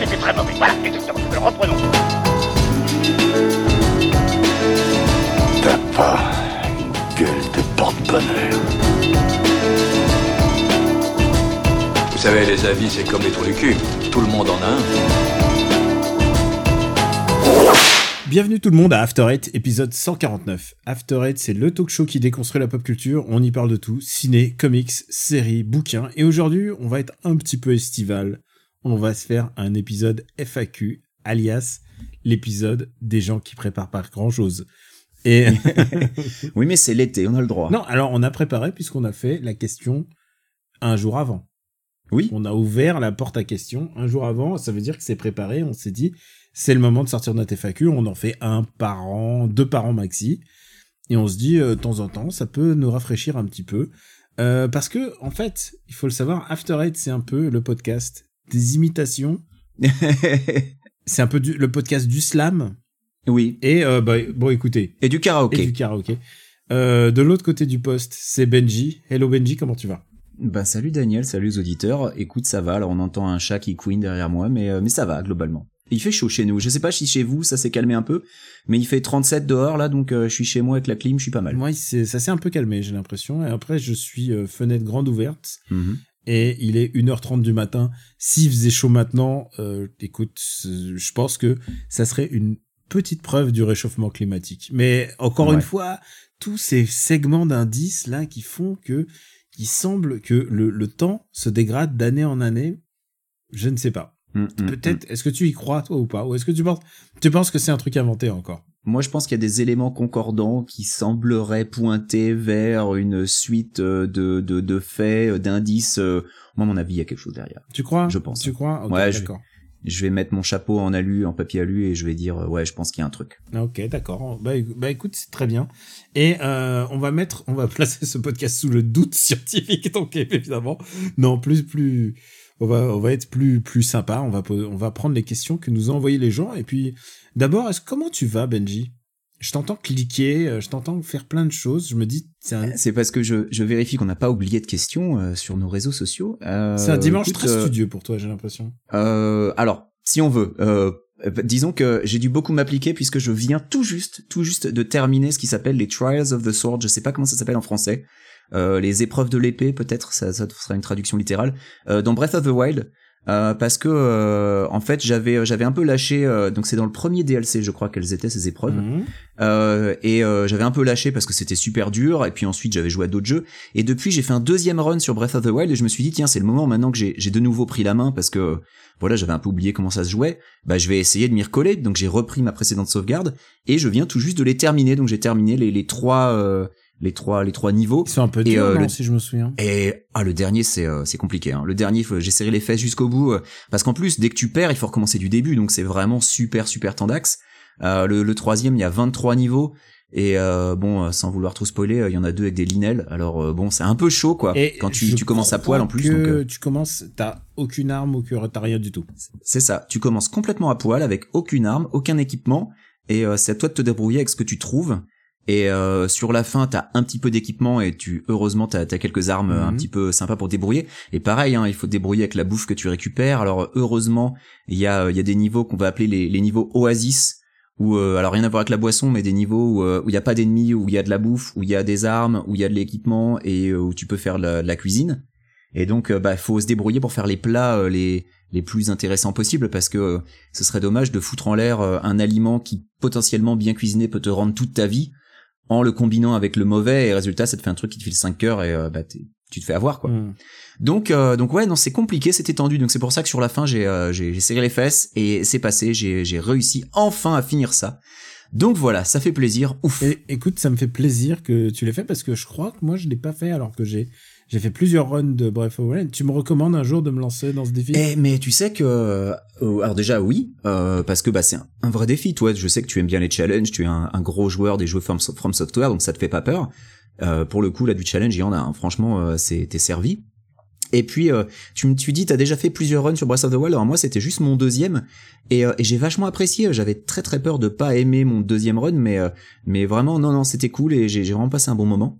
c'était très mauvais. Voilà, exactement. Alors reprenons. T'as pas une gueule de porte-bonheur. Vous savez, les avis, c'est comme les trous du cul. Tout le monde en a un. Bienvenue tout le monde à After Eight, épisode 149. After Eight, c'est le talk show qui déconstruit la pop culture. On y parle de tout, ciné, comics, séries, bouquins. Et aujourd'hui, on va être un petit peu estival. On va se faire un épisode FAQ, alias l'épisode des gens qui préparent pas grand chose. Et Oui, mais c'est l'été, on a le droit. non, alors on a préparé puisqu'on a fait la question un jour avant. Oui. On a ouvert la porte à questions un jour avant. Ça veut dire que c'est préparé. On s'est dit, c'est le moment de sortir notre FAQ. On en fait un par an, deux par an maxi. Et on se dit, euh, de temps en temps, ça peut nous rafraîchir un petit peu. Euh, parce que, en fait, il faut le savoir, After Eight, c'est un peu le podcast des imitations. C'est un peu du- le podcast du slam. oui. Et, euh, bah, bon, écoutez, Et du karaoké. et du karaoké. Euh, de l'autre côté du poste, c'est Benji. Hello Benji, comment tu vas? Bah salut Daniel, salut les auditeurs. Écoute, ça va. Alors on entend un chat qui queen derrière moi, mais euh, mais ça va globalement. Il fait chaud chez nous. Je sais pas si chez vous ça s'est calmé un peu, mais il fait 37 dehors là, donc je suis chez moi avec la clim, je suis pas mal. Moi, ça s'est un peu calmé, j'ai l'impression. Et après, je suis fenêtre grande ouverte. Mhm. Et il est 1h30 du matin. S'il faisait chaud maintenant, euh, écoute, je pense que ça serait une petite preuve du réchauffement climatique. Mais encore Ouais. une fois, tous ces segments d'indices là qui font que, qui semble que le, le temps se dégrade d'année en année, je ne sais pas. Mm, mm, Peut-être, est-ce que tu y crois toi ou pas? Ou est-ce que tu penses, tu penses que c'est un truc inventé encore? Moi, je pense qu'il y a des éléments concordants qui sembleraient pointer vers une suite euh, de, de, de faits, euh, d'indices. euh. Moi, à mon avis, il y a quelque chose derrière. Tu crois? Je pense. Tu crois? Ok, Ouais, je- d'accord. Je vais mettre mon chapeau en alu, en papier alu, et je vais dire, ouais, je pense qu'il y a un truc. Ok, d'accord. Bah, bah, écoute, c'est très bien. Et euh, on va mettre, on va placer ce podcast sous le doute scientifique. Donc évidemment, non, plus, plus, on va, on va être plus, plus sympa. On va, on va prendre les questions que nous ont envoyées les gens. Et puis, d'abord, est-ce comment tu vas, Benji? Je t'entends cliquer, euh, je t'entends faire plein de choses. Je me dis, c'est un, C'est parce que je, je vérifie qu'on n'a pas oublié de questions euh, sur nos réseaux sociaux. Euh, c'est un dimanche écoute, très euh, studieux pour toi, j'ai l'impression. Euh, alors, si on veut, euh, disons que j'ai dû beaucoup m'appliquer puisque je viens tout juste, tout juste de terminer ce qui s'appelle les Trials of the Sword. Je sais pas comment ça s'appelle en français. Euh, les épreuves de l'épée, peut-être, ça, ça sera une traduction littérale. Euh, dans Breath of the Wild. euh, parce que euh, en fait j'avais j'avais un peu lâché euh, donc c'est dans le premier DLC je crois qu'elles étaient ces épreuves Mhm. euh, et euh, j'avais un peu lâché parce que c'était super dur et puis ensuite j'avais joué à d'autres jeux et depuis j'ai fait un deuxième run sur Breath of the Wild et je me suis dit tiens c'est le moment maintenant que j'ai j'ai de nouveau pris la main parce que voilà j'avais un peu oublié comment ça se jouait bah je vais essayer de m'y recoller donc j'ai repris ma précédente sauvegarde et je viens tout juste de les terminer donc j'ai terminé les, les trois euh, les trois les trois niveaux Ils sont un peu Et, durs, euh, non, le- si je me souviens. et ah le dernier c'est euh, c'est compliqué hein. le dernier j'ai serré les fesses jusqu'au bout euh, parce qu'en plus dès que tu perds il faut recommencer du début donc c'est vraiment super super tendax euh, le, le troisième il y a 23 niveaux et euh, bon sans vouloir trop spoiler il y en a deux avec des linels alors bon c'est un peu chaud quoi Et quand tu, tu commences à poil en plus que donc tu commences, t'as aucune arme que t'as rien du tout. c'est ça tu commences complètement à poil avec aucune arme aucun équipement et euh, c'est à toi de te débrouiller avec ce que tu trouves et euh, sur la fin t'as un petit peu d'équipement et tu heureusement t'as as quelques armes un Mhm. petit peu sympas pour débrouiller. Et pareil hein, il faut te débrouiller avec la bouffe que tu récupères. Alors heureusement il y a il y a des niveaux qu'on va appeler les, les niveaux oasis où euh, alors rien à voir avec la boisson mais des niveaux où euh, où il y a pas d'ennemis où il y a de la bouffe où il y a des armes où il y a de l'équipement et euh, où tu peux faire de la, de la cuisine. Et donc euh, bah faut se débrouiller pour faire les plats les les plus intéressants possibles parce que ce serait dommage de foutre en l'air un aliment qui potentiellement bien cuisiné peut te rendre toute ta vie en le combinant avec le mauvais et résultat ça te fait un truc qui te file 5 cœurs et euh, bah tu te fais avoir quoi. Mhm. Donc euh, donc ouais non c'est compliqué c'était tendu donc c'est pour ça que sur la fin j'ai euh, j'ai j'ai serré les fesses et c'est passé j'ai j'ai réussi enfin à finir ça. Donc voilà ça fait plaisir ouf. Et écoute, ça me fait plaisir que tu l'aies fait parce que je crois que moi je l'ai pas fait alors que j'ai j'ai fait plusieurs runs de Breath of the Wild. Tu me recommandes un jour de me lancer dans ce défi? Eh mais tu sais que euh, alors déjà oui euh, parce que bah c'est un, vrai défi toi. Je sais que tu aimes bien les challenges tu es un, gros joueur des jeux From, Software donc ça te fait pas peur. Euh, pour le coup là du challenge il y en a hein. franchement euh, c'est t'es servi. Et puis euh, tu me tu dis t'as déjà fait plusieurs runs sur Breath of the Wild. Alors moi c'était juste mon deuxième. Et, euh, et j'ai vachement apprécié. J'avais très très peur de pas aimer mon deuxième run mais euh, mais vraiment non non c'était cool et j'ai vraiment passé un bon moment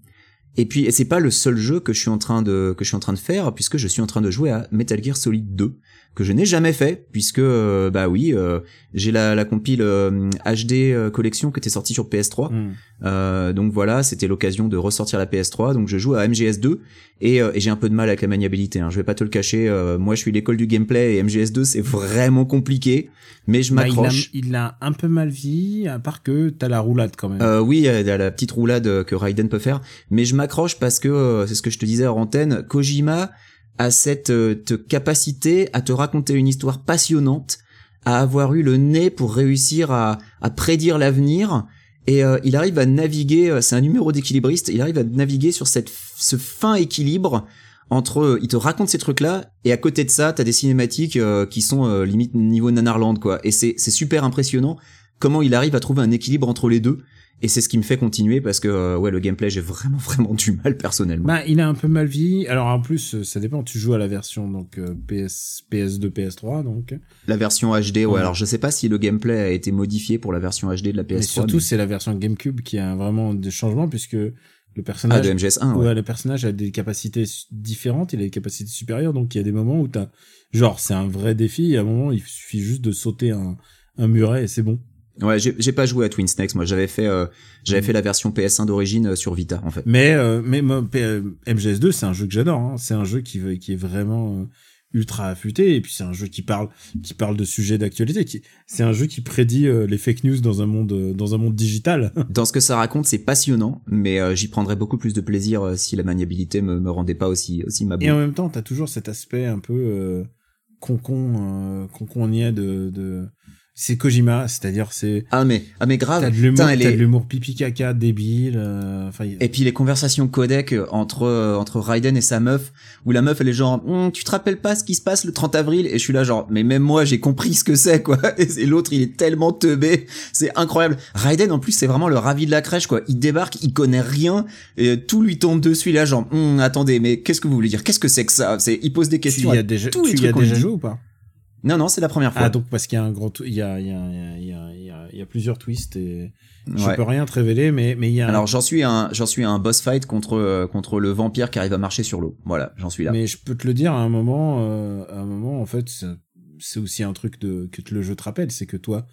Et puis et c'est pas le seul jeu que je suis en train de que je suis en train de faire puisque je suis en train de jouer à Metal Gear Solid 2 que je n'ai jamais fait puisque euh, bah oui euh, j'ai la, la compile euh, HD euh, collection qui était sortie sur PS3 Hmm. euh, donc voilà c'était l'occasion de ressortir la PS3 donc je joue à MGS2 et, euh, et j'ai un peu de mal avec la maniabilité hein. je vais pas te le cacher euh, moi je suis l'école du gameplay et MGS2 c'est vraiment compliqué mais je Bah, il, m'accroche il a un peu mal vie, à part que t'as la roulade quand même. Euh, oui, il y a la petite roulade euh, que Raiden peut faire, mais je m'accroche parce que euh, c'est ce que je te disais hors antenne. Kojima a cette euh, te- capacité à te raconter une histoire passionnante, à avoir eu le nez pour réussir à, à prédire l'avenir. Et euh, il arrive à naviguer, euh, c'est un numéro d'équilibriste, il arrive à naviguer sur cette, ce fin équilibre entre, euh, il te raconte ces trucs-là, et à côté de ça, t'as des cinématiques euh, qui sont euh, limite niveau Nanarland, quoi. Et c'est super impressionnant comment il arrive à trouver un équilibre entre les deux. Et c'est ce qui me fait continuer parce que euh, ouais le gameplay j'ai vraiment vraiment du mal personnellement. Bah, il a un peu mal vie. Alors en plus, euh, ça dépend. Tu joues à la version donc PS, PS2, PS3, donc. La version HD, ouais, Ouais. alors je sais pas si le gameplay a été modifié pour la version HD de la PS3. Mais surtout, c'est la version GameCube qui a vraiment des changements puisque le ah, personnage, de MGS1, ouais. ouais, le personnage a des capacités différentes. Il a des capacités supérieures. Donc il y a des moments où t'as, genre, c'est un vrai défi. Et à un moment, il suffit juste de sauter un, un muret et c'est bon. Ouais, j'ai pas joué à Twin Snakes, moi j'avais fait euh, j'avais fait la version PS1 d'origine euh, sur Vita en fait. Mais, euh, mais moi, P- euh, MGS2, c'est un jeu que j'adore. Hein. C'est un jeu qui, qui est vraiment euh, ultra affûté. Et puis c'est un jeu qui parle, qui parle de sujets d'actualité. Qui, c'est un jeu qui prédit les fake news dans un monde, dans un monde digital. Dans ce que ça raconte, c'est passionnant, mais euh, j'y prendrais beaucoup plus de plaisir si la maniabilité me, me rendait pas aussi aussi ma Et en même temps, t'as toujours cet aspect un peu euh, concon, concon niais de, de... C'est Kojima, c'est-à-dire c'est Ah mais ah mais grave. t'as de l'humour, pipi caca débile. euh, Enfin, y- Et puis les conversations codec euh, entre euh, entre Raiden et sa meuf, où la meuf elle est genre, Hum, tu te rappelles pas ce qui se passe le 30 avril? Et je suis là genre, mais même moi j'ai compris ce que c'est quoi. Et l'autre il est tellement teubé, c'est incroyable. Raiden en plus c'est vraiment le ravi de la crèche quoi. Il débarque, il connaît rien, et tout lui tombe dessus. Là genre, Hum, attendez, mais qu'est-ce que vous voulez dire? Qu'est-ce que c'est que ça? C'est il pose des tu questions. y à as déjà, tu y as déjà joué ou pas? Non non, c'est la première fois. Ah donc parce qu'il y a un grand, il y a, il y a, il y a, il y a, plusieurs twists et je Ouais. peux rien te révéler, mais mais il y a. Alors j'en suis un j'en suis un boss fight contre euh, contre le vampire qui arrive à marcher sur l'eau. Voilà, j'en suis là. Mais je peux te le dire à un moment, euh, à un moment en fait, c'est- c'est aussi un truc de que le jeu te rappelle, c'est que toi,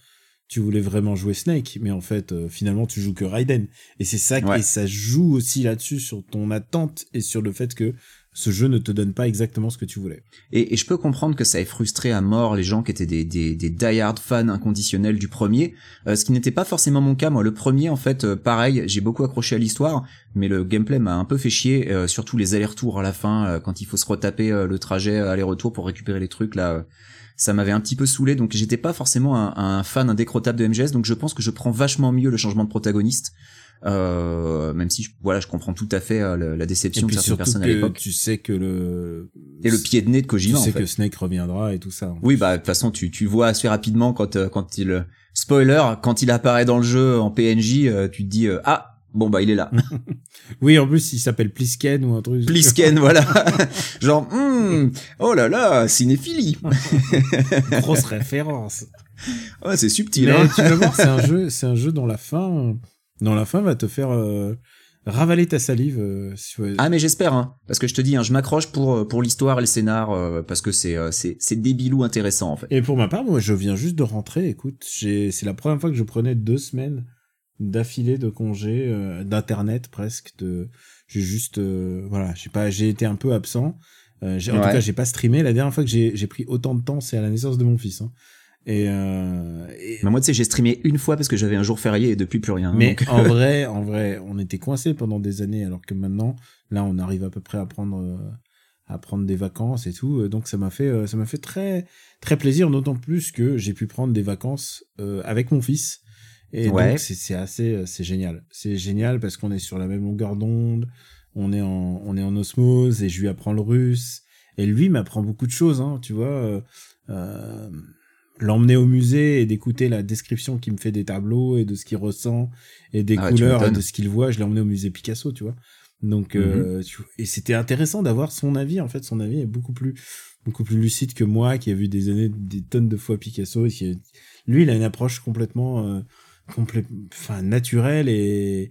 tu voulais vraiment jouer Snake, mais en fait, euh, finalement, tu joues que Raiden, et c'est ça, Ouais. et ça joue aussi là-dessus sur ton attente et sur le fait que ce jeu ne te donne pas exactement ce que tu voulais. Et, je peux comprendre que ça ait frustré à mort les gens qui étaient des, des, fans inconditionnels du premier, euh, ce qui n'était pas forcément mon cas. Moi, le premier, en fait, euh, pareil, j'ai beaucoup accroché à l'histoire, mais le gameplay m'a un peu fait chier, euh, surtout les allers-retours à la fin, euh, quand il faut se retaper le trajet aller-retour pour récupérer les trucs, là, ça m'avait un petit peu saoulé, donc j'étais pas forcément un, fan indécrottable de MGS, donc je pense que je prends vachement mieux le changement de protagoniste. Euh, même si je, voilà je comprends tout à fait euh, la, la Et déception de puis certaines personnes à que l'époque tu sais que le et le pied de nez de tu Kojima en sais fait que Snake reviendra et tout ça. oui, bah de toute façon, tu tu vois assez rapidement quand euh, quand il spoiler quand il apparaît dans le jeu en PNJ, tu te dis ah bon bah il est là. Oui, en plus, il s'appelle Plisken ou un truc. Plisken, voilà. Genre hmm, oh là là, cinéphilie. Grosse référence. Ouais, c'est subtil. Mais Hein tu vas voir, c'est un jeu, c'est un jeu dont la fin, dont la fin va te faire euh, ravaler ta salive. euh, si. Ah mais j'espère hein, parce que je te dis hein, je m'accroche pour euh, pour l'histoire et le scénar euh, parce que c'est euh, c'est c'est débilou intéressant en fait. Et pour ma part, moi, je viens juste de rentrer. Écoute, c'est la première fois que je prenais deux semaines d'affilée de congé, euh, d'internet presque. De, j'ai juste, euh, voilà, j'ai pas, j'ai été un peu absent. Euh, en Ouais. tout cas, j'ai pas streamé. La dernière fois que j'ai, j'ai pris autant de temps, c'est à la naissance de mon fils. Hein. Et, euh, et- Mais moi tu sais j'ai streamé une fois parce que j'avais un jour férié et depuis plus rien. Mais donc- en vrai, en vrai, on était coincé pendant des années, alors que maintenant, là, on arrive à peu près à prendre, euh, à prendre des vacances et tout. Euh, Donc ça m'a fait, euh, ça m'a fait très, très plaisir, d'autant plus que j'ai pu prendre des vacances euh, avec mon fils. Et Ouais. donc c'est assez, c'est génial. C'est génial parce qu'on est sur la même longueur d'onde, on est en, on est en osmose et je lui apprends le russe. Et lui m'apprend beaucoup de choses, hein, tu vois. euh, l'emmener au musée et d'écouter la description qu'il me fait des tableaux et de ce qu'il ressent et des Ah couleurs et de ce qu'il voit. Je l'ai emmené au musée Picasso, tu vois. Donc, Mhm. euh, tu- et c'était intéressant d'avoir son avis. En fait, son avis est beaucoup plus, beaucoup plus lucide que moi, qui a vu des années, des tonnes de fois Picasso. et qui- lui, il a une approche complètement, euh, complète, enfin, naturelle et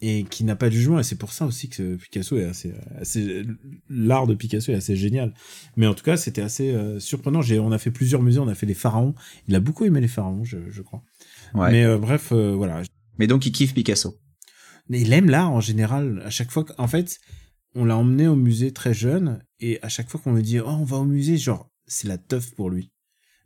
et qui n'a pas de jugement et c'est pour ça aussi que Picasso est assez, assez l'art de Picasso est assez génial. Mais en tout cas c'était assez euh, surprenant. J'ai on a fait plusieurs musées on a fait les pharaons. Il a beaucoup aimé les pharaons je, je crois. Ouais. mais euh, bref euh, voilà. Mais donc il kiffe Picasso. mais il aime l'art en général. À chaque fois en fait on l'a emmené au musée très jeune et à chaque fois qu'on lui dit oh on va au musée genre c'est la teuf pour lui.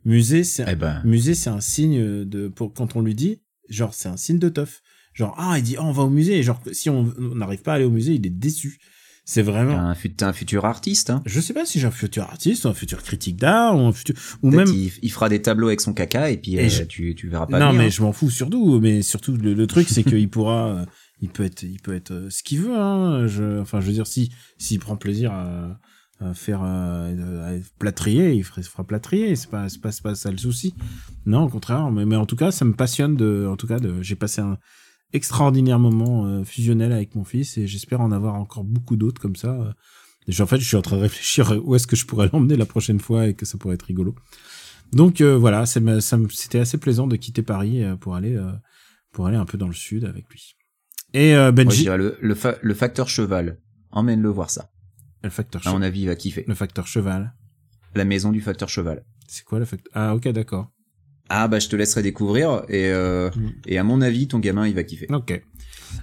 Musée c'est Eh ben. musée c'est un signe de pour quand on lui dit genre c'est un signe de teuf genre ah il dit ah on va au musée et genre si on on n'arrive pas à aller au musée il est déçu c'est vraiment Un, t'es un futur artiste, hein. je sais pas si j'ai un futur artiste ou un futur critique d'art ou un futur ou même il, il fera des tableaux avec son caca et puis Et euh, je- tu, tu verras pas. non venir, mais hein. je m'en fous surtout mais surtout le, le truc c'est qu'il pourra il peut être il peut être euh, ce qu'il veut hein je enfin je veux dire si s'il prend plaisir à, à faire euh, à plâtrier il fera, fera plâtrier c'est pas c'est pas c'est pas ça le souci non au contraire mais, mais en tout cas ça me passionne de en tout cas de j'ai passé un extraordinaire moment euh, fusionnel avec mon fils et j'espère en avoir encore beaucoup d'autres comme ça euh. En fait je suis en train de réfléchir où est-ce que je pourrais l'emmener la prochaine fois et que ça pourrait être rigolo donc euh, voilà, c'était assez plaisant de quitter Paris euh, pour aller euh, pour aller un peu dans le sud avec lui. Et euh, Benji, dirais le, le, fa- le facteur cheval. Emmène-le voir ça. le facteur À mon cheval. avis, il va kiffer. Le facteur cheval. La maison du facteur cheval. C'est quoi le facteur Ah ok d'accord. Ah bah je te laisserai découvrir et euh, Mm. et à mon avis ton gamin il va kiffer. Ok.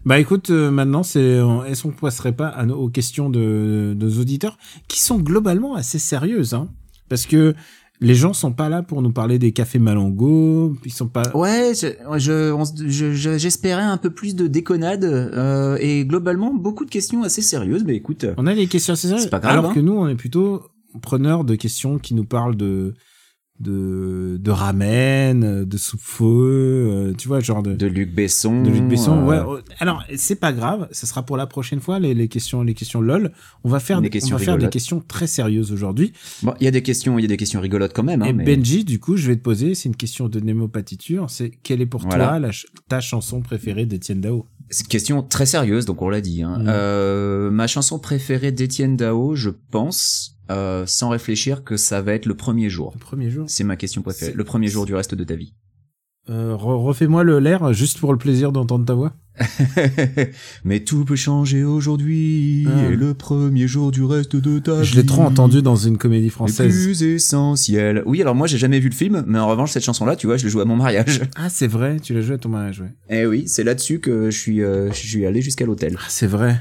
Bah écoute, euh, maintenant c'est est-ce qu'on passerait pas à nos, aux questions de, de nos auditeurs qui sont globalement assez sérieuses, hein? Parce que les gens sont pas là pour nous parler des cafés Malongo, ils sont pas. Ouais, je, je- j'espérais un peu plus de déconnade euh, et globalement beaucoup de questions assez sérieuses. Mais écoute, On a des questions assez sérieuses. C'est pas grave, Alors hein. que nous, on est plutôt preneurs de questions qui nous parlent de de de ramen, de soupe-feu, euh, tu vois, genre de de Luc Besson. de Luc Besson. euh, Ouais. euh, Alors, c'est pas grave, ce sera pour la prochaine fois les, les questions les questions lol. On va faire on va faire des questions très sérieuses aujourd'hui. Bon, il y a des questions, il y a des questions rigolotes quand même. Hein, Et mais- Benji, du coup, je vais te poser, c'est une question de Nemo Patiture, c'est quelle est pour Voilà. toi la ta chanson préférée d'Étienne Dao? C'est une question très sérieuse, donc on l'a dit. Hein. Mm. Euh, ma chanson préférée d'Étienne Dao, je pense, euh, sans réfléchir, que ça va être le premier jour. Le premier jour. C'est ma question préférée. Le premier jour du reste de ta vie. Euh, re- refais-moi le l'air juste pour le plaisir d'entendre ta voix. Mais tout peut changer aujourd'hui, Ah. et le premier jour du reste de ta vie. Je l'ai trop entendu dans une comédie Le française. plus essentiel. Oui, alors moi j'ai jamais vu le film, mais en revanche cette chanson-là, tu vois, je l'ai jouée à mon mariage. Ah, c'est vrai, tu l'as joué à ton mariage, ouais. Eh oui, c'est là-dessus que je suis, euh, je suis allé jusqu'à l'hôtel. Ah, c'est vrai.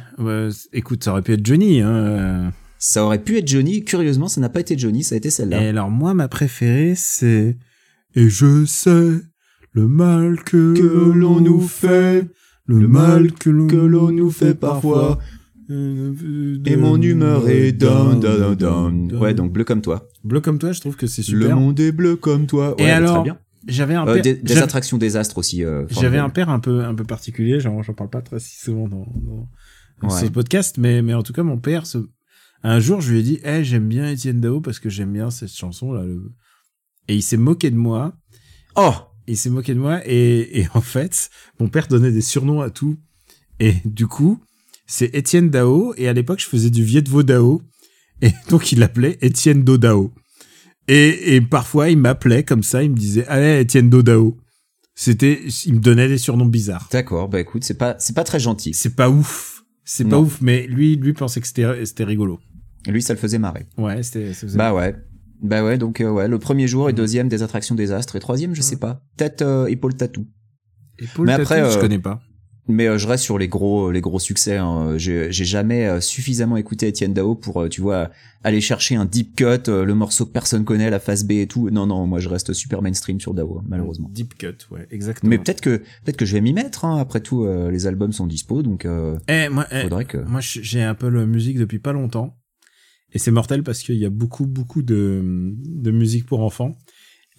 Écoute, ça aurait pu être Johnny. Hein. Euh. Ça aurait pu être Johnny. Curieusement, ça n'a pas été Johnny, ça a été Et celle-là. alors, moi, ma préférée, c'est... Et je sais le mal que, Que l'on nous fait, le mal que l'on nous fait parfois. Et mon humeur est down, down, down. Ouais, donc bleu comme toi. Bleu comme toi, je trouve que c'est Le super. monde est bleu comme toi. Et alors. J'avais un Euh, père... des, des j'avais- attractions désastres aussi. euh, J'avais un père un peu un peu particulier, j'en parle pas très si souvent dans, dans, Ouais. ce podcast, mais mais en tout cas mon père, ce... un jour je lui ai dit, eh j'aime bien Étienne Dao parce que j'aime bien cette chanson là, le... et il s'est moqué de moi, Oh il s'est moqué de moi et, et en fait mon père donnait des surnoms à tout et du coup c'est Étienne Dao et à l'époque je faisais du Viet Vo Dao et donc il l'appelait Étienne Do Dao et, et parfois il m'appelait comme ça, il me disait allez Étienne Do Dao. C'était, il me donnait des surnoms bizarres. D'accord, bah écoute, c'est pas, c'est pas très gentil. C'est pas ouf. C'est pas ouf, mais lui, lui pensait que c'était, c'était rigolo. Lui, ça le faisait marrer. Ouais, c'était, Bah ouais. Bah ouais, donc euh, ouais, le premier jour et deuxième des attractions désastres et troisième, je sais pas. Peut-être euh, épaule tatou. Et Paul mais Tatou, après, je euh, connais pas. Mais euh, je reste sur les gros les gros succès. Hein. J'ai jamais suffisamment écouté Étienne Dao pour tu vois aller chercher un deep cut, le morceau que personne connaît, la phase B et tout. Non non, moi je reste super mainstream sur Dao malheureusement. Deep cut, ouais, exactement. Mais peut-être que peut-être que je vais m'y mettre. Hein. Après tout, euh, les albums sont dispo, donc euh, Eh, moi, eh, faudrait que. moi, j'ai un peu la musique depuis pas longtemps. Et c'est mortel parce qu'il y a beaucoup, beaucoup de, de musique pour enfants.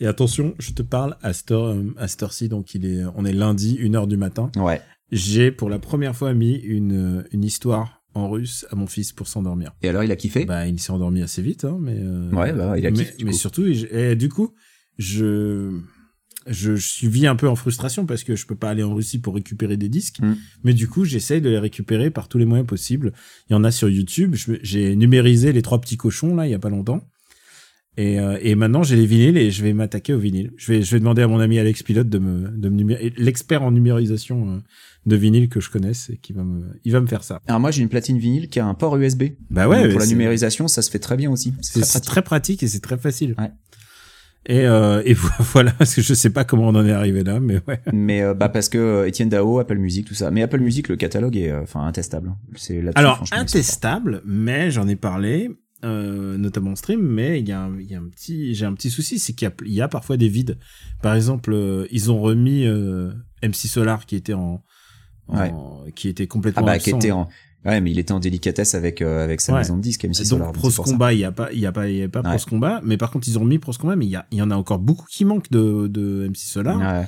Et attention, je te parle à cette heure, à cette heure-ci, donc il est, on est lundi, une heure du matin. Ouais. J'ai pour la première fois mis une, une histoire en russe à mon fils pour s'endormir. Et alors il a kiffé? Bah, il s'est endormi assez vite, hein, mais. euh, Ouais, bah, il a kiffé, mais surtout, et du coup, je, je, je suis vis un peu en frustration parce que je peux pas aller en Russie pour récupérer des disques. Mm. Mais du coup, j'essaye de les récupérer par tous les moyens possibles. Il y en a sur YouTube. J'ai numérisé les trois petits cochons là, il y a pas longtemps. Et, euh, et maintenant, j'ai les vinyles et je vais m'attaquer au vinyle. Je vais, je vais demander à mon ami Alex Pilote de me, de me l'expert en numérisation euh, de vinyle que je connaisse et qui va me, il va me faire ça. Alors moi j'ai une platine vinyle qui a un port USB. Bah ouais, Donc, pour la numérisation, ça se fait très bien aussi. C'est très très pratique et c'est très facile. Ouais. Et, euh, et voilà, parce que je sais pas comment on en est arrivé là, mais ouais. Mais euh, bah parce que euh, Étienne Dao, Apple Music, tout ça. Mais Apple Music, le catalogue est euh, enfin intestable. C'est là Alors, intestable, mais j'en ai parlé, euh, notamment en stream, mais il y a un, il y a un petit, j'ai un petit souci, c'est qu'il y a, il y a parfois des vides. Par exemple, ils ont remis MC Solar qui était en, en- qui était Ah complètement bah qui absent. était en Ouais, mais il était en délicatesse avec euh, avec sa Ouais. maison de disques MC Donc Solar. Pros pour ça. Combat, il y a pas, il y a pas, il y a pas Ouais. Pros Combat, mais par contre ils ont remis Pros Combat, mais il y a, il y en a encore beaucoup qui manquent de, de MC Solar. Ouais.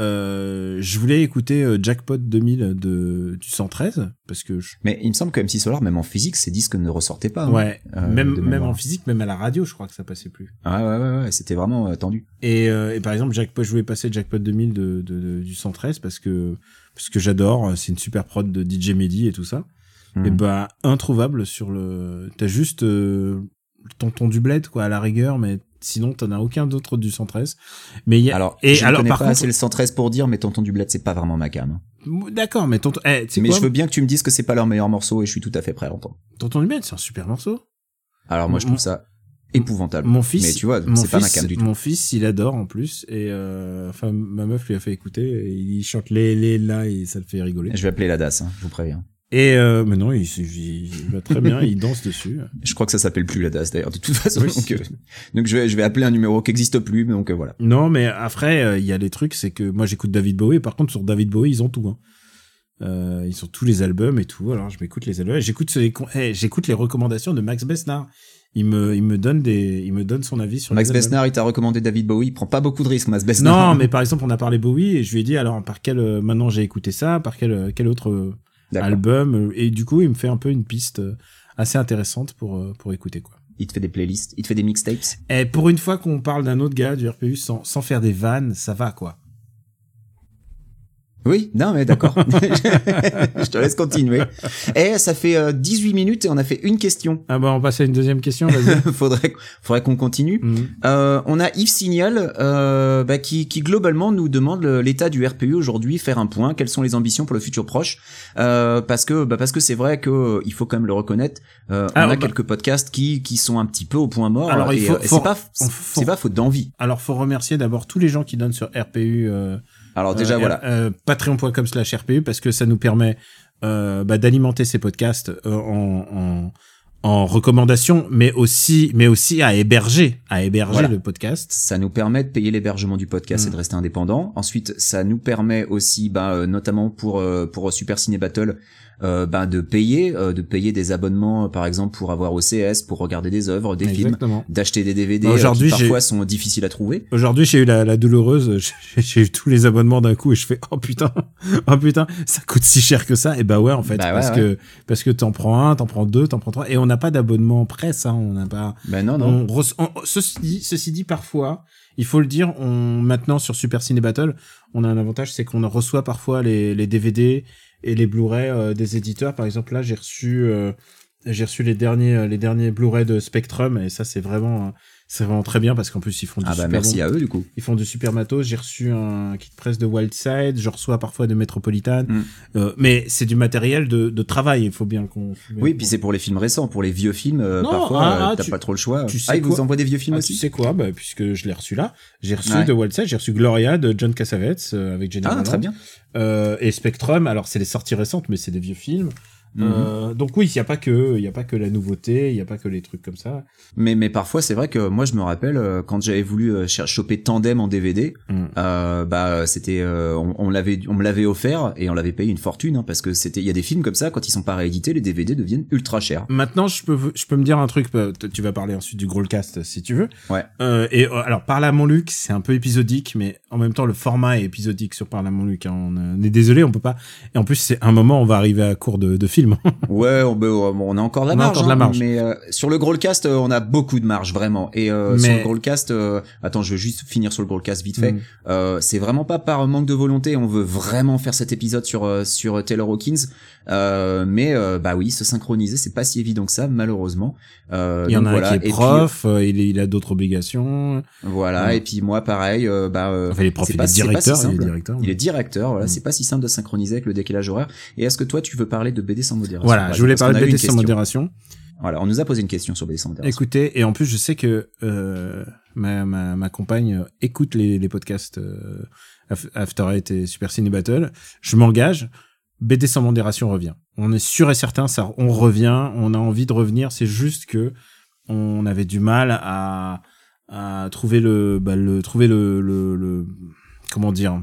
Euh, je voulais écouter euh, Jackpot 2000 de du 113 parce que je, Mais il me semble que MC Solar, même en physique, ces disques ne ressortaient pas. hein. ouais, euh, même même en physique, même à la radio, je crois que ça passait plus. Ouais, ouais, ouais, ouais, c'était vraiment euh, tendu. Et, euh, et par exemple, Jackpot, je voulais passer Jackpot 2000 de, de, de- du 113 parce que parce que j'adore, c'est une super prod de DJ Mehdi et tout ça. Et bah introuvable sur le, t'as juste euh, ton ton du bled quoi à la rigueur, mais sinon t'en as aucun d'autre du 113. Mais il y a, Alors, et je alors par pas contre, assez le 113 pour dire, mais Tonton du Bled, c'est pas vraiment ma cam. d'accord, mais tonton, eh, Mais quoi, je veux bien que tu me dises que c'est pas leur meilleur morceau et je suis tout à fait prêt à l'entendre. tonton du bled, c'est un super morceau. Alors moi, je trouve ça épouvantable. Mon fils, mais tu vois, c'est pas ma cam du tout. Mon fils, il adore en plus, et euh, enfin ma meuf lui a fait écouter, et il chante les les là et ça le fait rigoler. Je vais appeler la DAS, hein, je vous préviens. Et euh, mais non, il, il, il va très bien, il danse dessus. Je crois que ça s'appelle plus la DAS d'ailleurs, de toute façon. Oui. donc, euh, donc je vais, je vais appeler un numéro qui existe plus, donc euh, voilà. Non, mais après, euh, il y a les trucs, c'est que moi j'écoute David Bowie. Par contre, sur David Bowie, ils ont tout. Hein. Euh, ils ont tous les albums et tout. Alors je m'écoute les albums. J'écoute con- eh, j'écoute les recommandations de Max Besnard. Il me, il me donne des, il me donne son avis sur Max les. Besnard, il t'a recommandé David Bowie, il prend pas beaucoup de risques, Max Besnard. Non, mais par exemple, on a parlé Bowie et je lui ai dit alors par quel euh, maintenant j'ai écouté ça, par quel quel autre. Album euh, et du coup il me fait un peu une piste euh, assez intéressante pour euh, pour écouter quoi. Il te fait des playlists, il te fait des mixtapes. Et pour une fois qu'on parle d'un autre gars du RPU sans sans faire des vannes, ça va quoi. Oui, non mais d'accord. je te laisse continuer. Et ça fait euh, 18 minutes et on a fait une question. Ah bah on passe à une deuxième question, vas-y. faudrait faudrait qu'on continue. Mhm. Euh, on a Yves Signal euh, bah, qui, qui globalement nous demande le- l'état du RPU aujourd'hui, faire un point, quelles sont les ambitions pour le futur proche, euh, parce que bah, parce que c'est vrai que euh, il faut quand même le reconnaître, euh, on a bah- quelques podcasts qui qui sont un petit peu au point mort. Alors, il faut- euh, c'est pas c'est pas faute d'envie. Alors, faut remercier d'abord tous les gens qui donnent sur RPU. Alors déjà euh, voilà. euh, Patreon.com slash RPU parce que ça nous permet euh, bah, d'alimenter ces podcasts euh, en, en, en recommandations, mais aussi, mais aussi à héberger, à héberger Voilà. le podcast. Ça nous permet de payer l'hébergement du podcast Mm. et de rester indépendant. Ensuite, ça nous permet aussi, bah, euh, notamment pour euh, pour Super Ciné Battle, euh, bah, de payer, euh, de payer des abonnements, euh, par exemple pour avoir OCS, pour regarder des œuvres, des films, Exactement. d'acheter des DVD Bah, euh, aujourd'hui, qui parfois sont difficiles à trouver. Aujourd'hui, j'ai eu la, la douloureuse. J'ai eu tous les abonnements d'un coup et je fais oh putain, oh putain, ça coûte si cher que ça. Et bah ouais, en fait, Bah ouais, parce ouais. que parce que t'en prends un, t'en prends deux, t'en prends trois, et on n'a pas d'abonnement presse. Hein, on n'a pas. Ben non, non. On reço- on- ceci, dit, ceci dit, parfois, il faut le dire, on, maintenant sur Super Ciné Battle, on a un avantage, c'est qu'on reçoit parfois les, les DVD et les Blu-ray euh, des éditeurs. Par exemple, là, j'ai reçu, euh, j'ai reçu les derniers, euh, les derniers Blu-ray de Spectrum, et ça, c'est vraiment, c'est vraiment très bien parce qu'en plus, ils font du Ah bah super merci bon- à eux du coup. ils font du super matos. J'ai reçu un kit presse de Wildside. Je reçois parfois de Metropolitan. Mm. Euh, mais c'est du matériel de, de travail. Il faut bien qu'on. Oui, puis c'est pour les films récents, pour les vieux films, euh, Non, parfois ah, euh, ah, t'as tu- pas trop le choix. tu sais ah, ils vous envoient des vieux films Ah, aussi tu sais quoi bah, Puisque je l'ai reçu là, j'ai reçu Ouais. de Wildside, j'ai reçu Gloria de John Cassavetes euh, avec Jenny Ah, Holland. très bien. Euh, et Spectrum, alors c'est les sorties récentes, mais c'est des vieux films. Mhm. Euh, donc oui, il y a pas que, il y a pas que la nouveauté, il y a pas que les trucs comme ça. Mais mais parfois c'est vrai que moi je me rappelle euh, quand j'avais voulu euh, choper Tandem en DVD, Mm. euh, bah c'était on, on l'avait on me l'avait offert et on l'avait payé une fortune hein, parce que c'était il y a des films comme ça quand ils sont pas réédités les DVD deviennent ultra chers. Maintenant, je peux, je peux me dire un truc. t- Tu vas parler ensuite du Growlcast si tu veux. Ouais. Euh, et alors, Parle à mon Luc, c'est un peu épisodique, mais en même temps, le format est épisodique sur Parle à mon Luc. hein. On, est désolé, on peut pas. Et en plus, c'est un moment, on va arriver à court de, de film. Film. Ouais, on, on a encore de la On a marge. encore de la hein, marge. Mais euh, sur le Growlcast, euh, on a beaucoup de marge vraiment. Et euh, sur le Growlcast, euh, attends, je vais juste finir sur le Growlcast vite fait. Mm. Euh, c'est vraiment pas par manque de volonté. On veut vraiment faire cet épisode sur euh, sur Taylor Hawkins. Euh, mais euh, bah oui, se synchroniser, c'est pas si évident que ça, malheureusement. Euh, Il y en a voilà. un qui est puis, prof, euh, il, est- il a d'autres obligations. voilà. Et puis moi, pareil. euh, bah euh, Enfin, il est prof, c'est il pas- est c'est pas si directeur. il est directeur. il est directeur. Voilà, Mm. c'est pas si simple de synchroniser avec le décalage horaire. Et est-ce que toi, tu veux parler de BD sans modération Voilà, par je voulais parler de BD sans modération. Voilà, on nous a posé une question sur BD sans modération. Écoutez, et en plus, je sais que euh, ma, ma, ma compagne euh, écoute les, les podcasts euh, Af- After Eight et Super Ciné Battle. Je m'engage. BD sans modération revient. On est sûr et certain, ça, on revient. On a envie de revenir. C'est juste que on avait du mal à, à trouver le, bah, le trouver le, le, le- comment dire.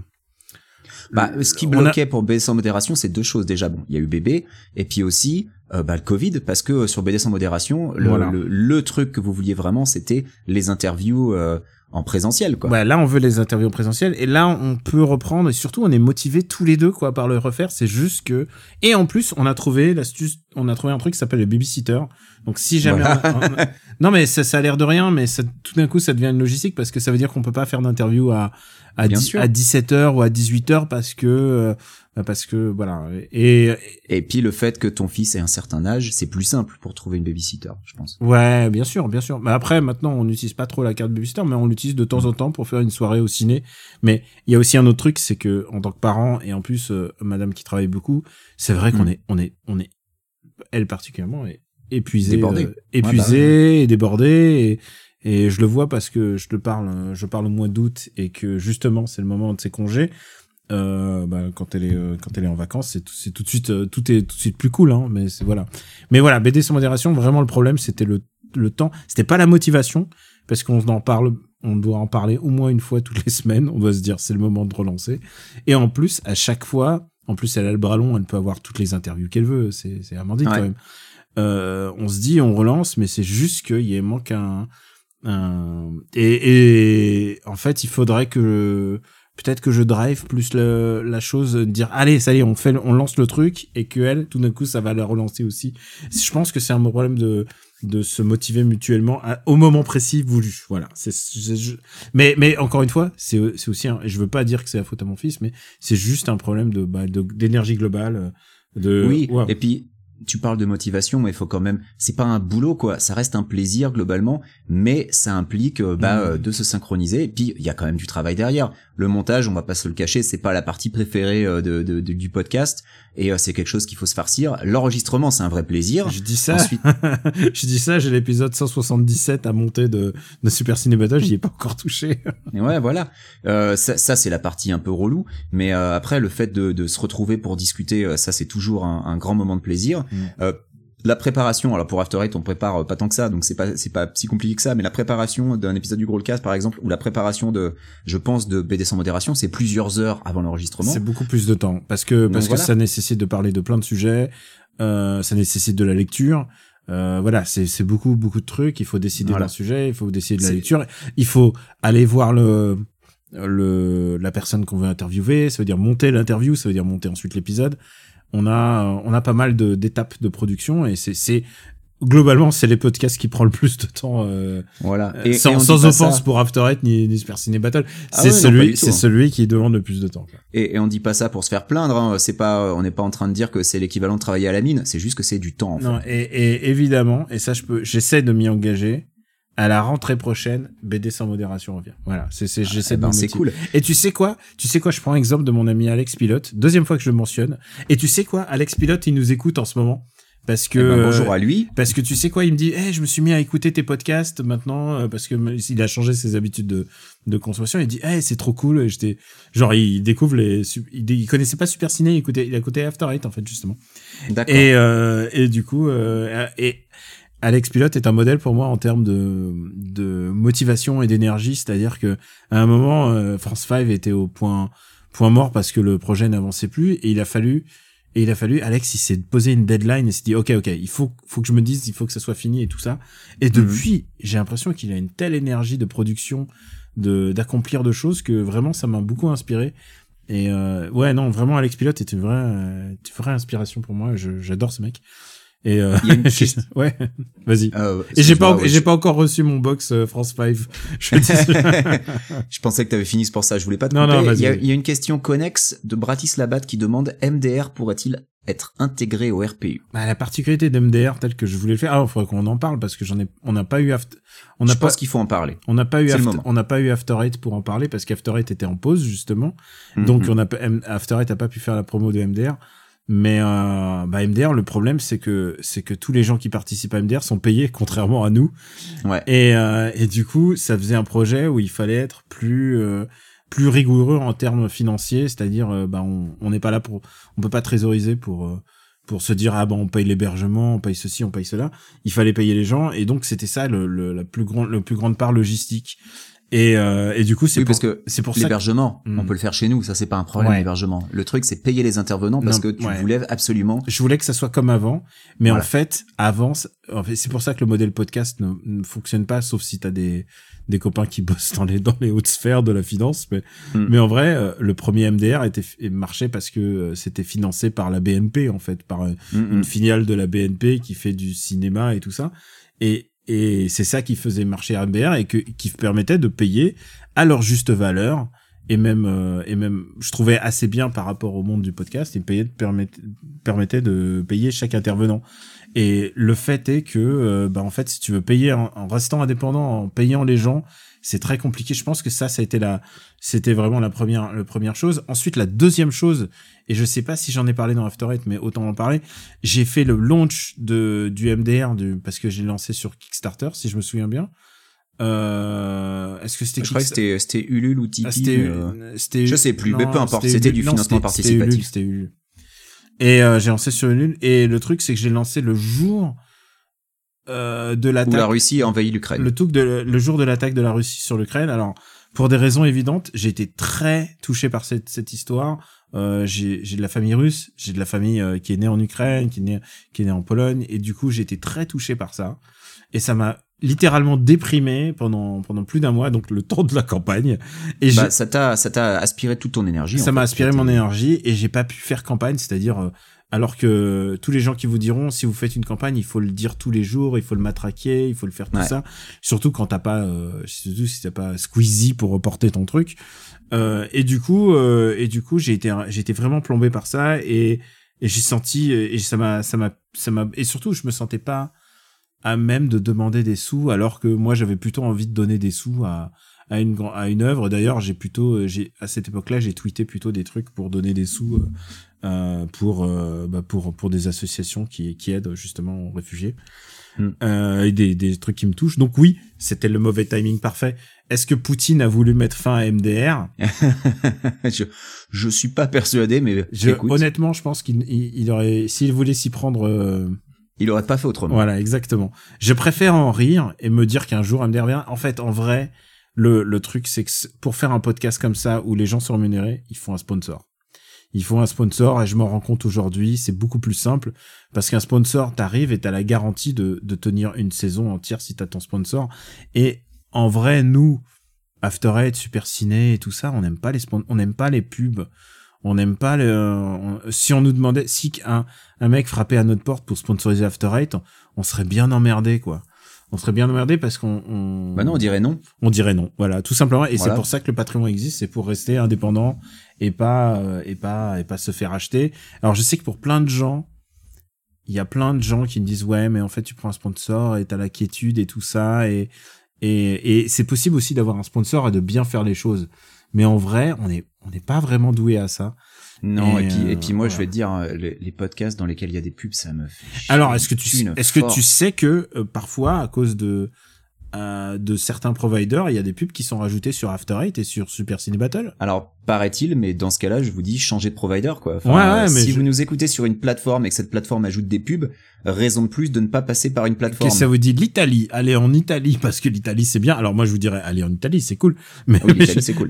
Bah, ce qui a- bloquait pour BD sans modération, c'est deux choses déjà. Bon, il y a eu bébé, et puis aussi euh, bah, le Covid, parce que euh, sur BD sans modération, le, Voilà. le, le truc que vous vouliez vraiment, c'était les interviews euh, en présentiel, quoi. Ouais, là, on veut les interviews présentielles et là, on peut reprendre et surtout, on est motivés tous les deux quoi par le refaire. C'est juste que et en plus, on a trouvé l'astuce, on a trouvé un truc qui s'appelle le babysitter. Donc si jamais, Voilà. on- non mais ça, ça a l'air de rien, mais ça, tout d'un coup, ça devient une logistique parce que ça veut dire qu'on peut pas faire d'interview à à, Bien 10 sûr. à 17h ou à 18h parce que euh, parce que voilà et Et puis le fait que ton fils ait un certain âge, c'est plus simple pour trouver une babysitter, je pense. Ouais, bien sûr, bien sûr. Mais après, maintenant, on n'utilise pas trop la carte babysitter, mais on l'utilise de temps en temps pour faire une soirée au ciné. Mais il y a aussi un autre truc, c'est que en tant que parent et en plus, euh, Madame qui travaille beaucoup, c'est vrai qu'on Mm. est, on est, on est, elle particulièrement, est épuisée, Débordée. euh, épuisée Ouais, et débordée. Et, je le vois parce que je te parle, je parle au mois d'août et que justement, c'est le moment de ses congés. Euh, bah, quand elle est euh, quand elle est en vacances c'est tout, c'est tout de suite euh, tout est tout de suite plus cool hein mais c'est voilà mais voilà BD sans modération vraiment le problème c'était le le temps c'était pas la motivation parce qu'on en parle on doit en parler au moins une fois toutes les semaines on doit se dire c'est le moment de relancer et en plus à chaque fois en plus elle a le bras long elle peut avoir toutes les interviews qu'elle veut c'est c'est Amandine Ouais. quand même euh, on se dit on relance mais c'est juste qu'il manque un, un et, et en fait il faudrait que peut-être que je drive plus le, la chose dire allez ça y est on fait on lance le truc et que elle tout d'un coup ça va la relancer aussi. Je pense que c'est un problème de de se motiver mutuellement à- au moment précis voulu. Voilà. C'est mais mais encore une fois c'est c'est aussi un, et je veux pas dire que c'est la faute à mon fils mais c'est juste un problème de bah, d'énergie globale de oui, ouais. et puis tu parles de motivation, mais il faut quand même, c'est pas un boulot quoi, ça reste un plaisir globalement, mais ça implique euh, bah, Mm. euh, de se synchroniser. Et puis il y a quand même du travail derrière. Le montage, on va pas se le cacher, c'est pas la partie préférée euh, de, de- de- du podcast, et c'est quelque chose qu'il faut se farcir. L'enregistrement, c'est un vrai plaisir. Je dis ça. Ensuite- je dis ça, j'ai l'épisode 177 à monter de, de Super Ciné Battle, j'y ai pas encore touché. Ouais, voilà. Euh, ça, ça, c'est la partie un peu relou. Mais euh, après, le fait de, de se retrouver pour discuter, ça, c'est toujours un, un grand moment de plaisir. Euh, la préparation, alors pour After Eight, on prépare euh, pas tant que ça, donc c'est pas c'est pas si compliqué que ça. Mais la préparation d'un épisode du Growlcast, par exemple, ou la préparation de, je pense, de BD sans modération, c'est plusieurs heures avant l'enregistrement. C'est beaucoup plus de temps parce que parce que ça nécessite de parler de plein de sujets, euh, ça nécessite de la lecture. Euh, voilà, c'est c'est beaucoup beaucoup de trucs. Il faut décider Voilà. d'un sujet, il faut décider de la lecture, il faut aller voir le le la personne qu'on veut interviewer. Ça veut dire monter l'interview, ça veut dire monter ensuite l'épisode. On a on a pas mal d'étapes de production et c'est c'est globalement c'est les podcasts qui prend le plus de temps. Euh, Voilà. Euh, Et, sans et sans offense ça- pour After Eight ni, ni Super Ciné Battle, Ah c'est ouais, celui c'est hein. celui qui demande le plus de temps. quoi. Et, et on dit pas ça pour se faire plaindre. Hein. C'est pas, on n'est pas en train de dire que c'est l'équivalent de travailler à la mine. C'est juste que c'est du temps. En. Non, et, et évidemment, et ça je peux, j'essaie de m'y engager. À la rentrée prochaine, BD sans modération revient. Voilà, c'est c'est j'essaie Eh ben, c'est cool. Et tu sais quoi? Tu sais quoi? Je prends exemple de mon ami Alex Pilote, deuxième fois que je le mentionne. Et tu sais quoi? Alex Pilote, il nous écoute en ce moment parce que Eh ben, bonjour à lui. parce que tu sais quoi, il me dit, eh, je me suis mis à écouter tes podcasts maintenant euh, parce que il a changé ses habitudes de, de consommation. Il dit, eh, c'est trop cool. Et j'étais, genre, il découvre les, il connaissait pas Super Ciné, il écoutait, il a écouté After Eight en fait justement. D'accord. Et euh, et du coup, euh, et Alex Pilote est un modèle pour moi en termes de de motivation et d'énergie. C'est-à-dire que à un moment, euh, France 5 était au point point mort parce que le projet n'avançait plus et il a fallu et il a fallu Alex il s'est posé une deadline et s'est dit ok ok il faut faut que je me dise il faut que ça soit fini et tout ça et depuis j'ai l'impression qu'il a une telle énergie de production de d'accomplir de choses que vraiment ça m'a beaucoup inspiré Et euh, ouais, non, vraiment, Alex Pilote est une vraie, euh, une vraie inspiration pour moi. Je- J'adore ce mec. Et euh, Il y a une question- ouais, vas-y. Euh, Et j'ai pas, ouais, j'ai pas encore reçu mon box euh, France 5. Je dis- Je pensais que tu avais fini c'est pour ça, je voulais pas te Non, couper. non, vas-y, il, y a, vas-y. il y a une question connexe de Bratis Labat qui demande MDR pourrait-il être intégré au RPU Bah, la particularité d'MDR telle que je voulais le faire. Alors, il faudrait qu'on en parle parce que j'en ai, on n'a pas eu after, on n'a Je pas, pense qu'il faut en parler. on n'a pas eu after, on n'a pas eu After Eight pour en parler parce qu'After Eight était en pause justement. Donc Mhm. on a After Eight a pas pu faire la promo de MDR. Mais euh, bah MDR, le problème c'est que c'est que tous les gens qui participent à MDR sont payés, contrairement à nous. Ouais. Et, euh, et du coup, ça faisait un projet où il fallait être plus euh, plus rigoureux en termes financiers, c'est-à-dire euh, bah on on n'est pas là pour on peut pas trésoriser pour euh, pour se dire ah ben on paye l'hébergement, on paye ceci, on paye cela. Il fallait payer les gens et donc c'était ça le, le- la plus grande le plus grande part logistique. Et euh, et du coup c'est Oui, pour, parce que c'est pour que- L'hébergement, Hmm. on peut le faire chez nous, ça c'est pas un problème Ouais. l'hébergement. Le truc c'est payer les intervenants parce Non, que tu ouais. voulais absolument. je voulais que ça soit comme avant, mais Voilà. en fait, avant, en fait, c'est pour ça que le modèle podcast ne, ne fonctionne pas, sauf si t'as des des copains qui bossent dans les dans les hautes sphères de la finance. Mais Mm. mais en vrai, euh, le premier MDR était marchait parce que euh, c'était financé par la BNP en fait, par euh, Mm, une filiale de la BNP qui fait du cinéma et tout ça. Et et c'est ça qui faisait marcher MDR et que qui permettait de payer à leur juste valeur. Et même euh, et même je trouvais assez bien par rapport au monde du podcast et payer permettait permettait de payer chaque intervenant. Et le fait est que euh, bah en fait si tu veux payer en, en restant indépendant en payant les gens c'est très compliqué. Je pense que ça ça a été la c'était vraiment la première la première chose. Ensuite la deuxième chose et je sais pas si j'en ai parlé dans After Eight mais autant en parler j'ai fait le launch de du MDR du parce que j'ai lancé sur Kickstarter si je me souviens bien euh, est-ce que c'était Je crois que Kickstarter c'était c'était Ulule ou Tipeee. ah, c'était, euh, je sais plus, mais peu importe, c'était du Non, financement participatif. Ulule, C'était Ulule. Et euh, j'ai lancé sur Ulule. Et le truc, c'est que j'ai lancé le jour euh, de où l'attaque. la Russie a envahi l'Ukraine. Le, de, le jour de l'attaque de la Russie sur l'Ukraine. Alors, pour des raisons évidentes, j'ai été très touché par cette, cette histoire. Euh, j'ai j'ai de la famille russe, j'ai de la famille euh, qui est née en Ukraine, qui est née, qui est née en Pologne, et du coup, j'ai été très touché par ça. Et ça m'a littéralement déprimé pendant pendant plus d'un mois, donc le temps de la campagne. Et Bah, ça t'a ça t'a aspiré toute ton énergie. ça m'a aspiré mon C'était- énergie et j'ai pas pu faire campagne, c'est-à-dire euh, alors que tous les gens qui vous diront si vous faites une campagne, il faut le dire tous les jours, il faut le matraquer, il faut le faire tout Ouais. ça. Surtout quand t'as pas, euh, surtout si t'as pas Squeezie pour reporter ton truc. Euh, et du coup, euh, et du coup, j'ai été, j'ai été vraiment plombé par ça et, et j'ai senti et ça m'a, ça m'a, ça m'a et surtout je me sentais pas à même de demander des sous alors que moi j'avais plutôt envie de donner des sous à à une à une œuvre d'ailleurs j'ai plutôt euh, j'ai à cette époque-là j'ai tweeté plutôt des trucs pour donner des sous euh, euh, pour euh, bah, pour pour des associations qui qui aident justement aux réfugiés Mm. euh, et des des trucs qui me touchent donc oui c'était le mauvais timing parfait est-ce que Poutine a voulu mettre fin à MDR je je suis pas persuadé, mais je, honnêtement je pense qu'il il, il aurait s'il voulait s'y prendre euh, il aurait pas fait autrement. Voilà, exactement. Je préfère en rire et me dire qu'un jour, elle me revient. En fait, en vrai, le, truc, c'est que pour faire un podcast comme ça, où les gens sont rémunérés, il faut un sponsor. Il faut un sponsor, et je m'en rends compte aujourd'hui, c'est beaucoup plus simple, parce qu'un sponsor, t'arrives et t'as la garantie de, tenir une saison entière si t'as ton sponsor. Et en vrai, nous, After Eight, Super Ciné et tout ça, on n'aime pas les on n'aime pas les pubs. On n'aime pas le, on- si on nous demandait, si un, un mec frappait à notre porte pour sponsoriser After Eight, on serait bien emmerdé, quoi. On serait bien emmerdé parce qu'on, on, Bah non, on dirait non. on dirait non. Voilà, tout simplement. Et Voilà. c'est pour ça que le Patreon existe, c'est pour rester indépendant et pas, euh, et pas, et pas se faire acheter. Alors je sais que pour plein de gens, il y a plein de gens qui me disent ouais, mais en fait tu prends un sponsor et t'as la quiétude et tout ça et et, et c'est possible aussi d'avoir un sponsor et de bien faire les choses. Mais en vrai, on est on n'est pas vraiment doué à ça. Non, et, Et, puis, euh, et puis moi, voilà. je vais te dire, euh, les, les podcasts dans lesquels il y a des pubs, ça me fait Alors, est-ce que tu une est-ce que tu force. sais que euh, parfois à cause de euh, de certains providers, il y a des pubs qui sont rajoutées sur After Eight et sur Super Cine Battle? Alors, paraît-il, mais dans ce cas-là, je vous dis, changez de provider, quoi. Ouais, ouais, mais si je- vous nous écoutez sur une plateforme et que cette plateforme ajoute des pubs, raison de plus de ne pas passer par une plateforme. Que ça vous dit l'Italie Allez en Italie parce que l'Italie c'est bien. Alors moi je vous dirais allez en Italie c'est cool. Mais, Oui, mais, c'est cool.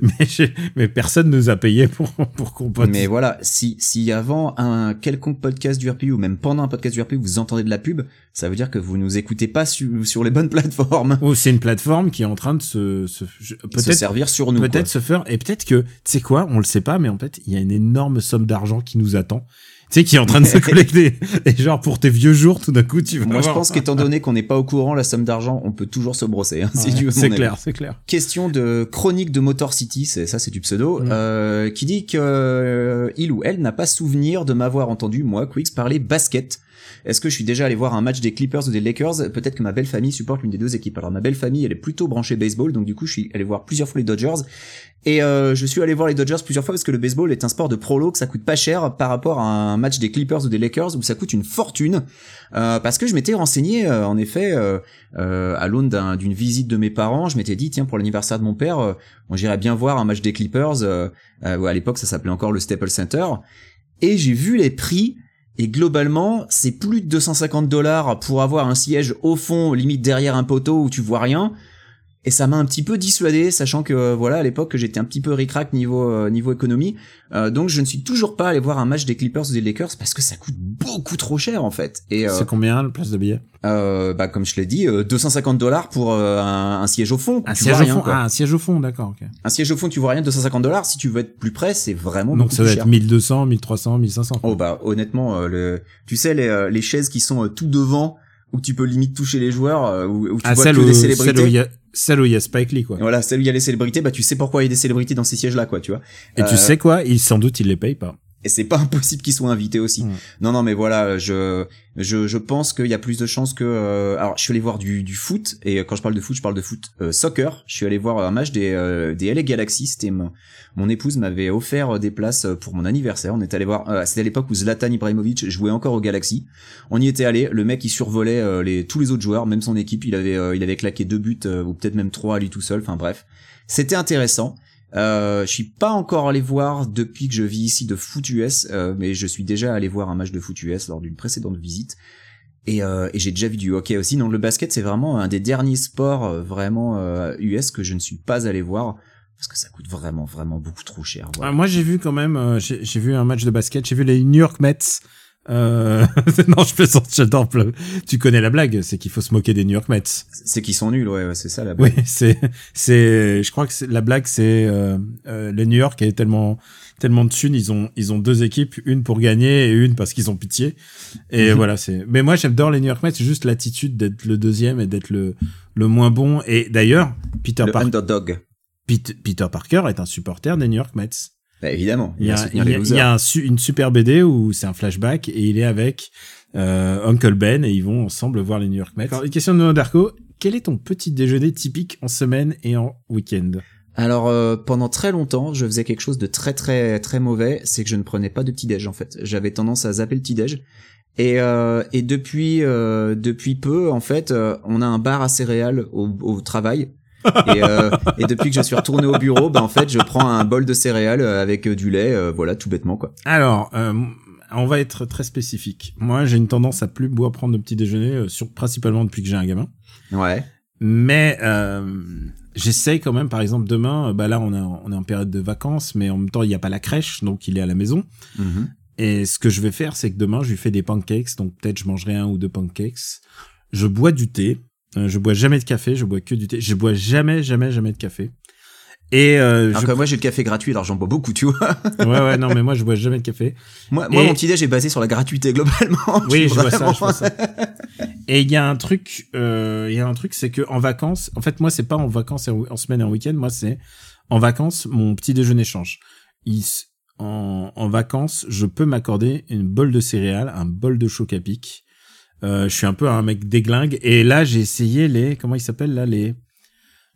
personne nous a payé pour pour qu'on. Mais voilà, si, si avant un quelconque podcast du RPU ou même pendant un podcast du RPU, vous entendez de la pub, ça veut dire que vous nous écoutez pas su- sur les bonnes plateformes. Oh, c'est une plateforme qui est en train de se, se Se servir sur nous. peut-être se faire et peut-être que sais quoi On le sait pas, mais en fait, il y a une énorme somme d'argent qui nous attend. Tu sais, qui est en train de se collecter. Et genre, pour tes vieux jours, tout d'un coup, tu vas Moi, je pense qu'étant donné qu'on n'est pas au courant, la somme d'argent, on peut toujours se brosser. hein, si Ouais, c'est clair, c'est clair. Question de chronique de Motor City, ça, c'est du pseudo, Mm. euh, qui dit que euh, il ou elle n'a pas souvenir de m'avoir entendu moi, Quicks, parler basket. Est-ce que je suis déjà allé voir un match des Clippers ou des Lakers? Peut-être que ma belle famille supporte l'une des deux équipes. Alors ma belle famille, elle est plutôt branchée baseball, donc du coup, je suis allé voir plusieurs fois les Dodgers. Et euh, je suis allé voir les Dodgers plusieurs fois parce que le baseball est un sport de prolo que ça coûte pas cher par rapport à un match des Clippers ou des Lakers où ça coûte une fortune. Euh, parce que je m'étais renseigné, euh, en effet, euh, euh, à l'aune d'un- d'une visite de mes parents, je m'étais dit tiens pour l'anniversaire de mon père, euh, on j'irais bien voir un match des Clippers. À l'époque ça s'appelait encore le Staples Center. Et j'ai vu les prix. Et globalement, c'est plus de 250 dollars pour avoir un siège au fond, limite derrière un poteau où tu vois rien. Et ça m'a un petit peu dissuadé, sachant que euh, voilà à l'époque j'étais un petit peu ricrac niveau euh, niveau économie. Euh, donc je ne suis toujours pas allé voir un match des Clippers ou des Lakers parce que ça coûte beaucoup trop cher en fait. Et euh, C'est combien le place de billet euh, bah comme je l'ai dit, euh, 250 dollars pour euh, un, un siège au fond. Un siège au rien, fond. Ah, un siège au fond, d'accord. ok. Un siège au fond, tu vois rien, 250 dollars. Si tu veux être plus près, c'est vraiment Donc beaucoup ça va cher. être 1200, 1300, 1500. Oh bah honnêtement, euh, le, tu sais les, les chaises qui sont tout devant où tu peux limite toucher les joueurs, euh, où, où tu ah, vois celle que où, des celle célébrités. où il y a, celle où il y a Spike Lee, quoi. Voilà, celle où il y a les célébrités, bah tu sais pourquoi il y a des célébrités dans ces sièges-là, quoi, tu vois. Et Euh, tu sais quoi? Il sans doute il les paye pas. Et c'est pas impossible qu'ils soient invités aussi. Ouais. Non, non, mais voilà, je, je, je pense qu'il y a plus de chances que. euh, alors, je suis allé voir du, du foot et quand je parle de foot, je parle de foot euh, soccer. Je suis allé voir un match des, euh, des LA Galaxy. C'était mon, mon épouse m'avait offert des places pour mon anniversaire. On est allé voir. euh, C'était à l'époque où Zlatan Ibrahimovic jouait encore au Galaxy. On y était allé. Le mec, il survolait euh, les tous les autres joueurs, même son équipe. Il avait, euh, il avait claqué deux buts euh, ou peut-être même trois à lui tout seul. Enfin bref, c'était intéressant. Euh, je suis pas encore allé voir depuis que je vis ici de foot US, euh, mais je suis déjà allé voir un match de foot US lors d'une précédente visite. Et, euh, et j'ai déjà vu du hockey aussi. Donc le basket, c'est vraiment un des derniers sports euh, vraiment euh, US que je ne suis pas allé voir parce que ça coûte vraiment, vraiment beaucoup trop cher. Ah, moi, j'ai vu quand même, euh, j'ai vu un match de basket, j'ai vu les New York Mets. Euh... non, je plaisante, j'adore. Tu connais la blague, c'est qu'il faut se moquer des New York Mets. C'est qu'ils sont nuls, ouais, ouais, c'est ça la blague. Oui, c'est, c'est, je crois que la blague, c'est euh, euh, les New York est tellement, tellement de thunes, ils ont, ils ont deux équipes, une pour gagner et une parce qu'ils ont pitié. Et Mhm. voilà, c'est. Mais moi, j'adore les New York Mets, c'est juste l'attitude d'être le deuxième et d'être le, le moins bon. Et d'ailleurs, Peter, Le Par- underdog. Pete- Peter Parker est un supporter des New York Mets. Bah, évidemment, Il y a, il y a- il losers. y a un su- une super BD où c'est un flashback et il est avec euh, Uncle Ben et ils vont ensemble voir les New York Mets. Alors, une question de Noah Darko. Quel est ton petit déjeuner typique en semaine et en week-end? Alors euh, pendant très longtemps, je faisais quelque chose de très très très mauvais, c'est que je ne prenais pas de petit déj en fait. J'avais tendance à zapper le petit déj. Et, euh, et depuis euh, depuis peu en fait, euh, on a un bar à céréales au, au travail. Et, euh, et depuis que je suis retourné au bureau, bah en fait, je prends un bol de céréales euh, avec euh, du lait, euh, voilà, tout bêtement quoi. Alors, euh, on va être très spécifique. Moi, j'ai une tendance à plus boire prendre de petit déjeuner, sur, principalement depuis que j'ai un gamin. Ouais. Mais j'essaye quand même, par exemple, demain, bah là, on est, en, on est en période de vacances, mais en même temps, il n'y a pas la crèche, donc il est à la maison. Mhm. Et ce que je vais faire, c'est que demain, je lui fais des pancakes, donc peut-être je mangerai un ou deux pancakes. Je bois du thé. Euh, je bois jamais de café, je bois que du thé. Je bois jamais, jamais, jamais de café. Et euh, Alors je... que moi j'ai le café gratuit, alors j'en bois beaucoup, tu vois. ouais, ouais, non, mais moi, je bois jamais de café. moi, moi Et- mon petit déj est basé sur la gratuité globalement. Oui, je vois ça, je vois ça. Et il y a un truc, euh, il y a un truc, c'est que en vacances, en fait, moi, c'est pas en vacances et en, en semaine et en week-end, moi, c'est en vacances, mon petit déjeuner change. Il s- en, en vacances, je peux m'accorder une bol de céréales, un bol de choc à pic. Euh, je suis un peu un mec déglingue. Et là, j'ai essayé les, comment ils s'appellent là, les,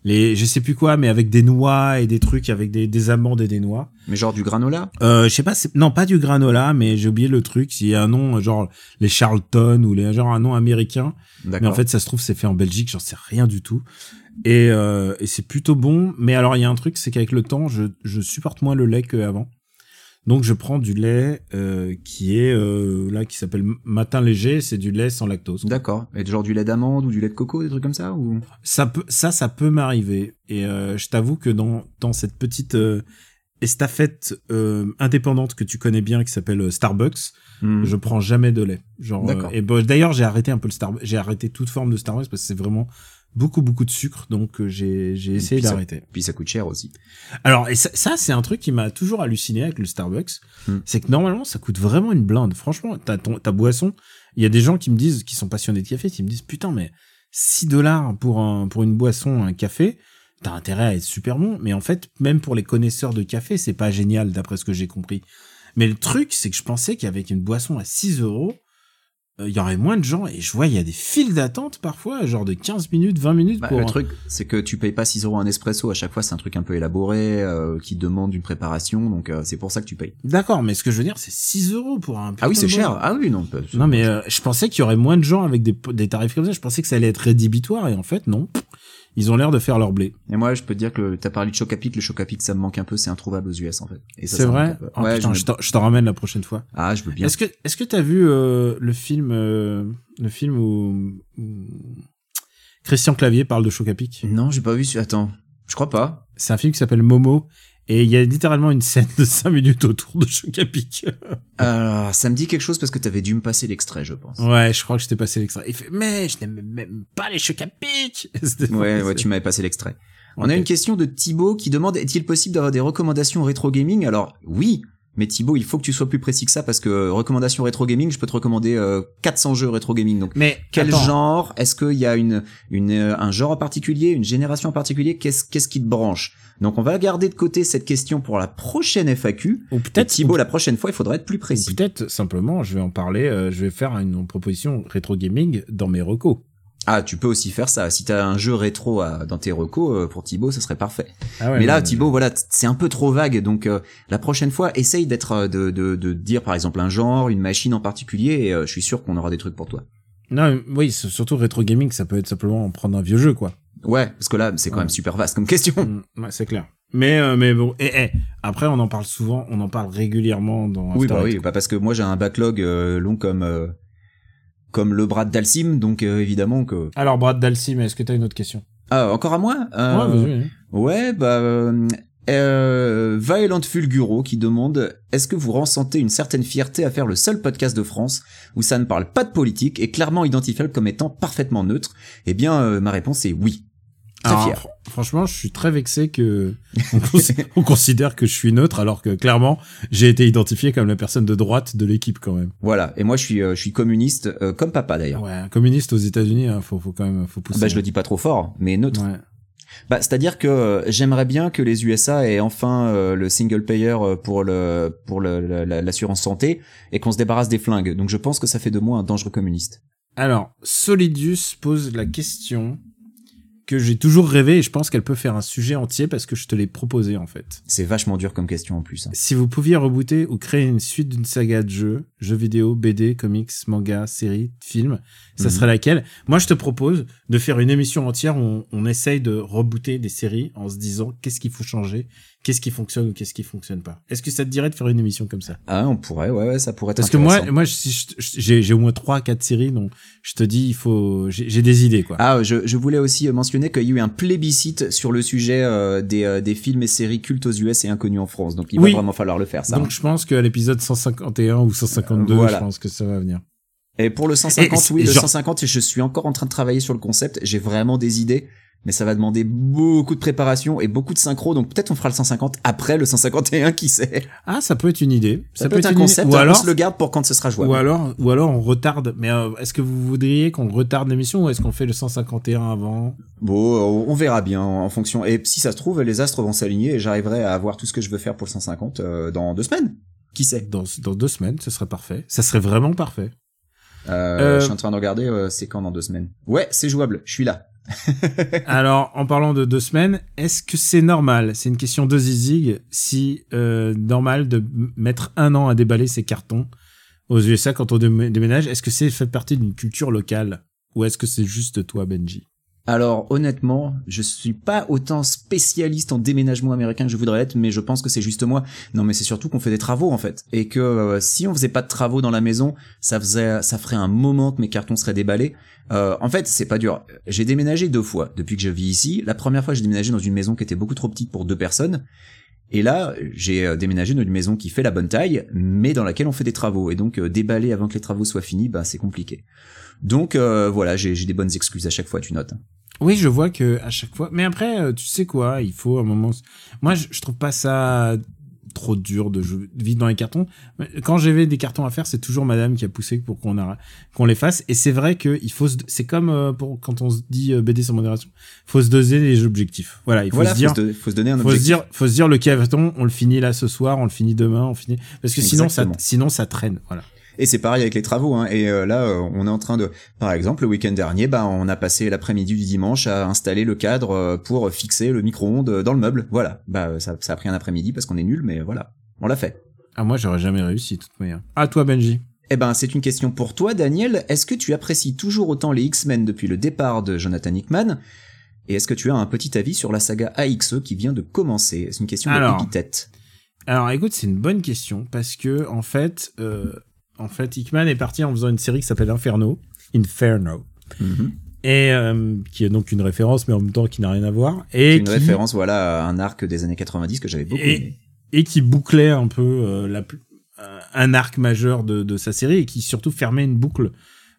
les, je sais plus quoi, mais avec des noix et des trucs, avec des, des amandes et des noix. Mais genre du granola? Euh, je sais pas, non, pas du granola, mais j'ai oublié le truc. S'il y a un nom, genre les Charlton ou les, genre un nom américain. Mais en fait, ça se trouve, c'est fait en Belgique, j'en sais rien du tout. Et, euh, et c'est plutôt bon. Mais alors, il y a un truc, c'est qu'avec le temps, je, je supporte moins le lait qu'avant. Donc, je prends du lait euh, qui est là, là, qui s'appelle matin léger. C'est du lait sans lactose. D'accord. Et genre du lait d'amande ou du lait de coco, des trucs comme ça ou? Ça peut, ça, ça peut m'arriver. Et euh, je t'avoue que dans dans cette petite euh, estafette euh, indépendante que tu connais bien, qui s'appelle euh, Starbucks, Hmm. je prends jamais de lait. Genre, D'accord. euh, et bon, d'ailleurs, j'ai arrêté un peu le Starbucks. J'ai arrêté toute forme de Starbucks parce que c'est vraiment beaucoup beaucoup de sucre, donc euh, j'ai j'ai essayé d'arrêter. Puis ça coûte cher aussi. Alors et ça, ça, c'est un truc qui m'a toujours halluciné avec le Starbucks, Hmm. c'est que normalement ça coûte vraiment une blinde. Franchement, t'as ton ta boisson, il y a des gens qui me disent qui sont passionnés de café, qui me disent putain mais 6 dollars pour un pour une boisson, un café, t'as intérêt à être super bon. Mais en fait, même pour les connaisseurs de café, c'est pas génial d'après ce que j'ai compris. Mais le truc, c'est que je pensais qu'avec une boisson à 6 euros, euh, il y aurait moins de gens et je vois il y a des files d'attente parfois, genre de 15 minutes, 20 minutes Bah, pour le un- truc, c'est que tu payes pas 6 euros un espresso à chaque fois, c'est un truc un peu élaboré, euh, qui demande une préparation, donc euh, c'est pour ça que tu payes. D'accord, mais ce que je veux dire, c'est 6 euros pour un. Ah oui, c'est cher. Ah oui, non. Non, mais euh, je pensais qu'il y aurait moins de gens avec des, des tarifs comme ça. Je pensais que ça allait être rédhibitoire et en fait, non. Ils ont l'air de faire leur blé. Et moi, je peux te dire que t'as parlé de Chocapic, le Chocapic, ça me manque un peu, c'est introuvable aux US en fait. C'est vrai. Oh, Ouais, putain, je t'en- ramène la prochaine fois. Ah, je veux bien. Est-ce que est-ce que t'as vu euh, le film euh, le film où, où Christian Clavier parle de Chocapic Non, j'ai pas vu. Attends, je crois pas. C'est un film qui s'appelle Momo et il y a littéralement une scène de 5 minutes autour de Chocapic. Alors, ça me dit quelque chose parce que t'avais dû me passer l'extrait, je pense. ouais, je crois que je t'ai passé l'extrait. Il fait mais je n'aime même pas les Chocapic. C'était- Ouais, ouais, tu m'avais passé l'extrait. On a une question de Thibaut qui demande est-il possible d'avoir des recommandations rétro gaming? Alors oui, mais Thibaut, il faut que tu sois plus précis que ça parce que euh, recommandations rétro gaming, je peux te recommander euh, 400 jeux rétro gaming. Donc Mais quel attends. genre? Est-ce qu'il y a une, une euh, un genre en particulier, une génération en particulier? Qu'est-ce qu'est-ce qui te branche? Donc on va garder de côté cette question pour la prochaine FAQ. Ou Peut-être Thibaut, la prochaine fois, il faudra être plus précis. Peut-être simplement, je vais en parler, euh, je vais faire une proposition rétro gaming dans mes recos. Ah, tu peux aussi faire ça. Si t'as un jeu rétro à- dans tes recos, euh, pour Thibaut, ça serait parfait. Ah ouais, mais là, Thibaut, voilà, c'est un peu trop vague. Donc, euh, la prochaine fois, essaye d'être, euh, de, de, de dire par exemple un genre, une machine en particulier, et euh, je suis sûr qu'on aura des trucs pour toi. Non, oui, c'est surtout rétro gaming, ça peut être simplement prendre un vieux jeu, quoi. Ouais, parce que là, c'est quand Ouais. même super vaste comme question. Mm, ouais, c'est clair. Mais euh, mais bon, et, et, après on en parle souvent, on en parle régulièrement dans. oui, After bah oui, bah parce que moi j'ai un backlog euh, long comme euh, comme le bras de Dalsim, donc euh, évidemment que. Alors Brad Dalsim, est-ce que t'as une autre question? Ah, encore à moi? Euh, Ouais, vas-y. Ouais, bah euh, euh, Violent Fulguro qui demande est-ce que vous ressentez une certaine fierté à faire le seul podcast de France où ça ne parle pas de politique et clairement identifiable comme étant parfaitement neutre? Eh bien, euh, ma réponse est oui. Très Alors, fier. fr- franchement, je suis très vexé que on, cons- on considère que je suis neutre, alors que clairement j'ai été identifié comme la personne de droite de l'équipe quand même. Voilà. Et moi, je suis, euh, je suis communiste euh, comme papa d'ailleurs. Ouais, un communiste aux États-Unis, hein, faut, faut quand même, faut pousser. Bah, je le dis pas trop fort, mais neutre. Ouais. Bah, c'est-à-dire que euh, j'aimerais bien que les USA aient enfin euh, le single payer euh, pour le pour l'assurance santé et qu'on se débarrasse des flingues. Donc je pense que ça fait de moi un dangereux communiste. Alors, Solidius pose la question que j'ai toujours rêvé et je pense qu'elle peut faire un sujet entier parce que je te l'ai proposé en fait. C'est vachement dur comme question en plus. hein. Si vous pouviez rebooter ou créer une suite d'une saga de jeux, jeux vidéo, BD, comics, manga, séries, films, ça Mhm. serait laquelle? Moi, je te propose de faire une émission entière où on, on essaye de rebooter des séries en se disant qu'est-ce qu'il faut changer, qu'est-ce qui fonctionne ou qu'est-ce qui fonctionne pas? Est-ce que ça te dirait de faire une émission comme ça? Ah, on pourrait, ouais, ouais, ça pourrait être Parce que moi, moi, j'ai au moins trois, quatre séries, donc je te dis, il faut, j'ai des idées quoi. Ah, je, je voulais aussi mentionner qu'il y a eu un plébiscite sur le sujet euh, des, euh, des films et séries cultes aux US et inconnus en France. Donc il Oui. va vraiment falloir le faire, ça. Donc je pense qu'à l'épisode 151 ou 152, Voilà. je pense que ça va venir. Et pour le 150, Et- oui, le genre- 150, je suis encore en train de travailler sur le concept. J'ai vraiment des idées, mais ça va demander beaucoup de préparation et beaucoup de synchro. Donc peut-être on fera le 150 après le 151, qui sait. Ah, ça peut être une idée. Ça, peut être un idée. concept. Ou on alors, se le garde pour quand ce sera jouable. ou alors, ou alors on retarde. Mais euh, est-ce que vous voudriez qu'on retarde l'émission ou est-ce qu'on fait le 151 avant? Bon, on verra bien en fonction. Et si ça se trouve, les astres vont s'aligner et j'arriverai à avoir tout ce que je veux faire pour le 150 euh, dans deux semaines. Qui sait? Dans, dans deux semaines Ce serait parfait. Ça serait vraiment parfait. euh, Euh, Je suis en train de regarder. c'est quand dans deux semaines? Ouais, c'est jouable. Je suis là. Alors, en parlant de deux semaines, est-ce que c'est normal? C'est une question de zizig. Si euh, normal de mettre un an à déballer ses cartons aux USA quand on dé- déménage, est-ce que c'est fait partie d'une culture locale? Ou est-ce que c'est juste toi, Benji? Alors honnêtement, je suis pas autant spécialiste en déménagement américain que je voudrais être, mais je pense que c'est juste moi. Non, mais c'est surtout qu'on fait des travaux en fait, et que euh, si on faisait pas de travaux dans la maison, ça faisait, ça ferait un moment que mes cartons seraient déballés. Euh, en fait, c'est pas dur. J'ai déménagé deux fois depuis que je vis ici. La première fois, j'ai déménagé dans une maison qui était beaucoup trop petite pour deux personnes. Et là, j'ai euh, déménagé dans une maison qui fait la bonne taille, mais dans laquelle on fait des travaux. Et donc, déballer avant que les travaux soient finis, bah, c'est compliqué. Donc, voilà, j'ai des bonnes excuses à chaque fois, tu notes. Oui, je vois que à chaque fois. Mais après, euh, tu sais quoi, il faut un moment. Moi, je, je trouve pas ça trop dur de, jouer, vivre dans les cartons. Quand j'avais des cartons à faire, c'est toujours Madame qui a poussé pour qu'on a qu'on les fasse. Et c'est vrai que il faut. se- C'est comme euh, pour quand on se dit euh, BD sans modération. Faut se doser les objectifs. Voilà, il faut Voilà, se dire. faut, se, don- faut se donner un faut se objectif. dire, faut se dire le carton, on le finit là ce soir, on le finit demain, on finit parce que sinon ça, sinon ça traîne. Voilà. Et c'est pareil avec les travaux. Hein. Et euh, là, euh, on est en train de, par exemple, le week-end dernier, bah, on a passé l'après-midi du dimanche à installer le cadre euh, pour fixer le micro-ondes dans le meuble. Voilà. Bah, ça, ça a pris un après-midi parce qu'on est nul, mais voilà, on l'a fait. Ah moi j'aurais jamais réussi de toute manière. À toi Benji. Eh ben, c'est une question pour toi, Daniel. Est-ce que tu apprécies toujours autant les X-Men depuis le départ de Jonathan Hickman? Et est-ce que tu as un petit avis sur la saga AXE qui vient de commencer? C'est une question Alors. d'épithète. Alors écoute, c'est une bonne question parce que en fait, euh, en fait, Hickman est parti en faisant une série qui s'appelle Inferno, Inferno, Mhm. et euh, qui est donc une référence, mais en même temps qui n'a rien à voir, et une qui, référence, voilà, à un arc des années 90 que j'avais beaucoup Et- aimé. et qui bouclait un peu euh, la, euh, un arc majeur de, de sa série et qui surtout fermait une boucle,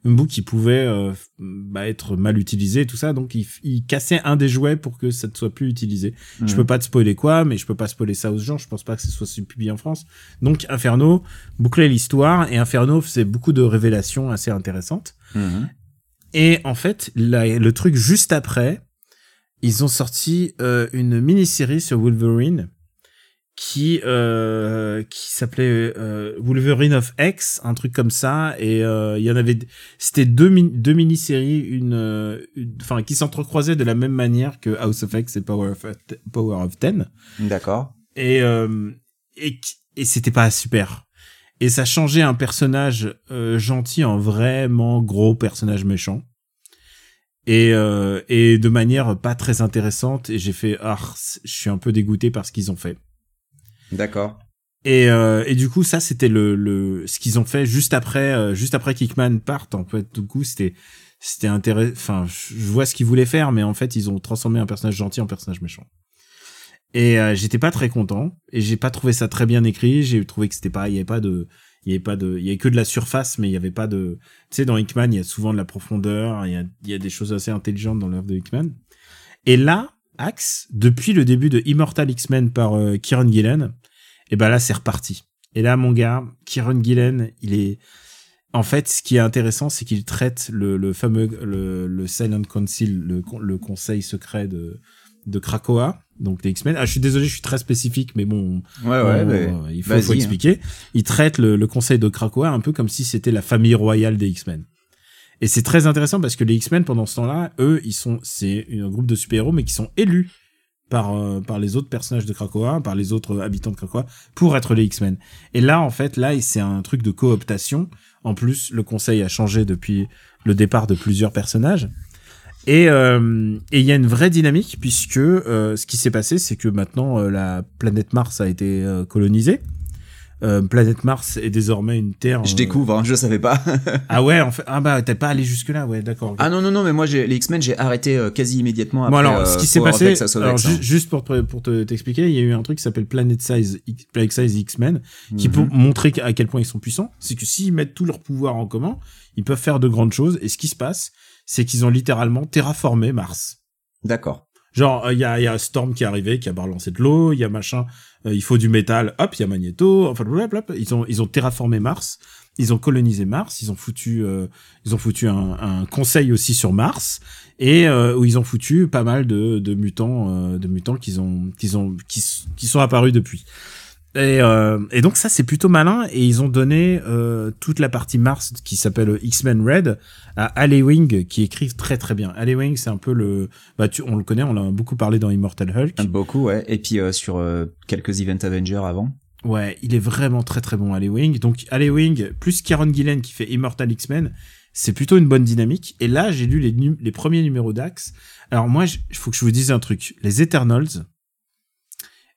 boucle qui pouvait euh, bah, être mal utilisée et tout ça. Donc il, il cassait un des jouets pour que ça ne soit plus utilisé. Je peux pas te spoiler quoi, mais je peux pas spoiler ça aux gens. Je pense pas que ce soit publié en France. Donc Inferno bouclait l'histoire et Inferno faisait beaucoup de révélations assez intéressantes. Mhm. Et en fait, la- le truc juste après, ils ont sorti euh, une mini-série sur Wolverine qui euh, qui s'appelait euh, Wolverine of X, un truc comme ça. Et euh, il y en avait, c'était deux, mi- deux mini-séries, une, euh, une- enfin, qui s'entrecroisaient de la même manière que House of X et Power of, Power of Ten D'accord. et euh, et, et c'était pas super et ça changeait un personnage euh, gentil en vraiment gros personnage méchant et euh, et de manière pas très intéressante et j'ai fait ah je suis un peu dégoûté par ce qu'ils ont fait D'accord. et euh, et du coup ça c'était le le ce qu'ils ont fait juste après euh, juste après Kickman parte en fait. Du coup c'était c'était intéressant enfin je vois ce qu'ils voulaient faire mais en fait ils ont transformé un personnage gentil en personnage méchant. Et euh, j'étais pas très content et j'ai pas trouvé ça très bien écrit. J'ai trouvé que c'était pas il y avait pas de il y avait pas de il y avait que de la surface mais il y avait pas de tu sais dans Hickman il y a souvent de la profondeur il y a il y a des choses assez intelligentes dans l'œuvre de Hickman. Et là Axe depuis le début de Immortal X-Men par euh, Kieron Gillen et ben là c'est reparti et là mon gars Kieron Gillen il est en fait ce qui est intéressant c'est qu'il traite le, le fameux le, le Silent Council le, le conseil secret de de Krakoa donc des X-Men ah je suis désolé je suis très spécifique mais bon Ouais, ouais, on- mais il faut hein. expliquer. Il traite le, le conseil de Krakoa un peu comme si c'était la famille royale des X-Men. Et c'est très intéressant parce que les X-Men pendant ce temps-là, eux, ils sont, c'est un groupe de super-héros mais qui sont élus par euh, par les autres personnages de Krakoa, par les autres habitants de Krakoa pour être les X-Men. Et là, en fait, là, c'est un truc de cooptation. En plus, le conseil a changé depuis le départ de plusieurs personnages. Et euh, il y a une vraie dynamique puisque euh, ce qui s'est passé, c'est que maintenant euh, la planète Mars a été euh, colonisée. Euh, planète Mars est désormais une terre. Je euh, découvre, hein, je savais pas. Ah ouais, en fait, ah bah t'es pas allé jusque là, ouais, d'accord. ah non, non, non, mais moi, j'ai, les X-Men, j'ai arrêté euh, quasi immédiatement après. bon alors, euh, ce qui s'est passé, alors hein. juste pour te- pour te t'expliquer, il y a eu un truc qui s'appelle Planet Size X- Planet Size X-Men, qui Mhm. pour montrer à quel point ils sont puissants, c'est que s'ils mettent tout leur pouvoir en commun, ils peuvent faire de grandes choses. Et ce qui se passe, c'est qu'ils ont littéralement terraformé Mars. D'accord. Genre, il y a, y a Storm qui est arrivé, qui a balancé de l'eau, il y a machin, euh, il faut du métal, hop, il y a Magneto, enfin, blablabla. Ils ont, ils ont terraformé Mars, ils ont colonisé Mars, ils ont foutu, euh, ils ont foutu un, un conseil aussi sur Mars, et euh, où ils ont foutu pas mal de, de mutants, euh, de mutants qu'ils ont, qu'ils ont, qui, qui sont apparus depuis. Et, euh, et donc ça c'est plutôt malin et ils ont donné euh, toute la partie Mars qui s'appelle X-Men Red à Ali Wing qui écrivent très très bien. Ali Wing c'est un peu le bah tu, on le connaît, on l'a beaucoup parlé dans Immortal Hulk. Beaucoup, ouais. Et puis euh, sur euh, quelques Event Avengers avant. Ouais, il est vraiment très très bon Ali Wing. Donc Ali Wing plus Kieron Gillen qui fait Immortal X-Men, c'est plutôt une bonne dynamique. Et là j'ai lu les, les premiers numéros d'Axe. Alors moi il faut que je vous dise un truc. Les Eternals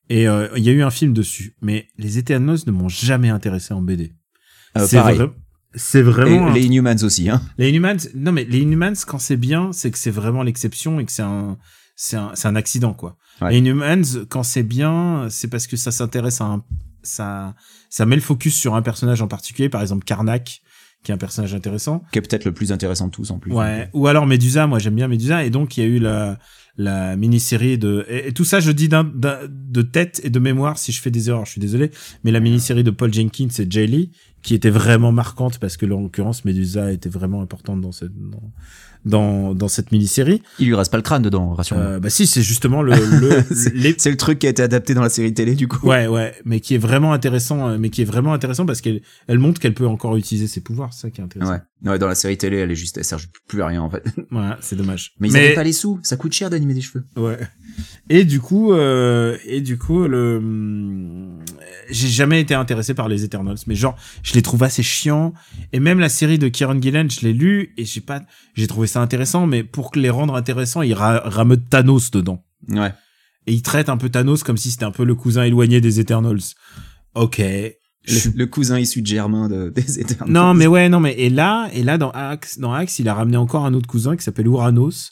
et euh, il y a eu un film dessus, mais les Eternals ne m'ont jamais intéressé en BD. Euh, c'est pareil. vrai- c'est vraiment Et les Inhumans aussi, hein. Les Inhumans, non mais les Inhumans quand c'est bien, c'est que c'est vraiment l'exception et que c'est un c'est un c'est un accident quoi. Ouais. Les Inhumans quand c'est bien, c'est parce que ça s'intéresse à un ça ça met le focus sur un personnage en particulier, par exemple Karnak qui est un personnage intéressant. Qui est peut-être le plus intéressant de tous en plus. Ouais. Ou alors Medusa, moi j'aime bien Medusa, et donc il y a eu la la mini-série de et, et tout ça je dis d'un, d'un- de tête et de mémoire si je fais des erreurs je suis désolé mais la mini-série de Paul Jenkins et Jay Lee qui était vraiment marquante parce que en l'occurrence Medusa était vraiment importante dans cette dans dans, dans cette mini-série Il lui reste pas le crâne dedans, rassure-moi. euh, bah si c'est justement le, le C'est- les- le truc qui a été adapté dans la série télé du coup. ouais ouais mais qui est vraiment intéressant euh, mais qui est vraiment intéressant parce qu'elle elle montre qu'elle peut encore utiliser ses pouvoirs c'est ça qui est intéressant Ouais. Ouais, dans la série télé, elle est juste, elle sert plus à rien en fait. voilà c'est dommage Mais ils avaient pas les sous, ça coûte cher d'animer des cheveux. Ouais. Et du coup, euh, et du coup, le, hum, j'ai jamais été intéressé par les Eternals, mais genre, je les trouve assez chiants. Et même la série de Kieran Gillen, je l'ai lu et j'ai pas, j'ai trouvé ça intéressant, mais pour les rendre intéressants, ils ra rameutent Thanos dedans. Ouais. Et ils traitent un peu Thanos comme si c'était un peu le cousin éloigné des Eternals. Ok. Le, le cousin issu de Germain de, des Éternels. Non, mais ouais, non, mais et là, et là dans Axe, dans Axe, il a ramené encore un autre cousin qui s'appelle Uranos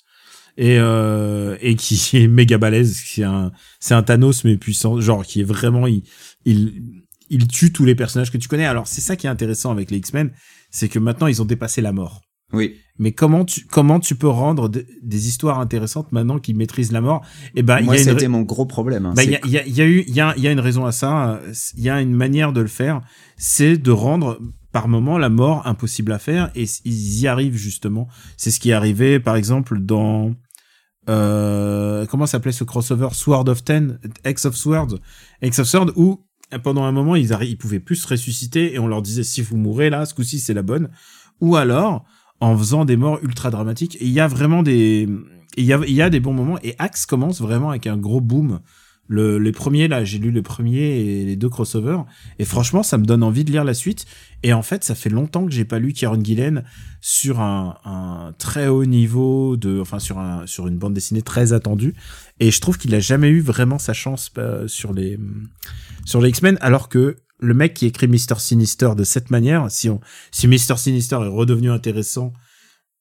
et euh, et qui est méga balèze. C'est un, c'est un Thanos mais puissant, genre qui est vraiment, il, il, il tue tous les personnages que tu connais. Alors c'est ça qui est intéressant avec les X-Men, c'est que maintenant ils ont dépassé la mort. Oui. Mais comment tu, comment tu peux rendre de- des histoires intéressantes maintenant qu'ils maîtrisent la mort? Et ben, il Moi, c'était mon gros problème. hein. bah, il y a, y a- y a eu, il y a, il y a une raison à ça. euh, Il y a une manière de le faire, c'est de rendre par moment la mort impossible à faire, et ils y arrivent justement. C'est ce qui est arrivé, par exemple, dans euh, comment s'appelait ce crossover? Sword of Ten, X of Swords, X of Swords, où pendant un moment ils ils pouvaient plus se ressusciter et on leur disait si vous mourrez là, ce coup-ci c'est la bonne. Ou alors en faisant des morts ultra dramatiques. Il y a vraiment des, il y a, y a des bons moments. Et Axe commence vraiment avec un gros boom. Le, les premiers, là, j'ai lu le premier et les deux crossovers. Et franchement, ça me donne envie de lire la suite. Et en fait, ça fait longtemps que j'ai pas lu Kieron Gillen sur un, un très haut niveau de, enfin, sur un, sur une bande dessinée très attendue. Et je trouve qu'il a jamais eu vraiment sa chance euh, sur les, sur les X-Men, alors que le mec qui écrit Mister Sinister de cette manière, si on, si Mister Sinister est redevenu intéressant,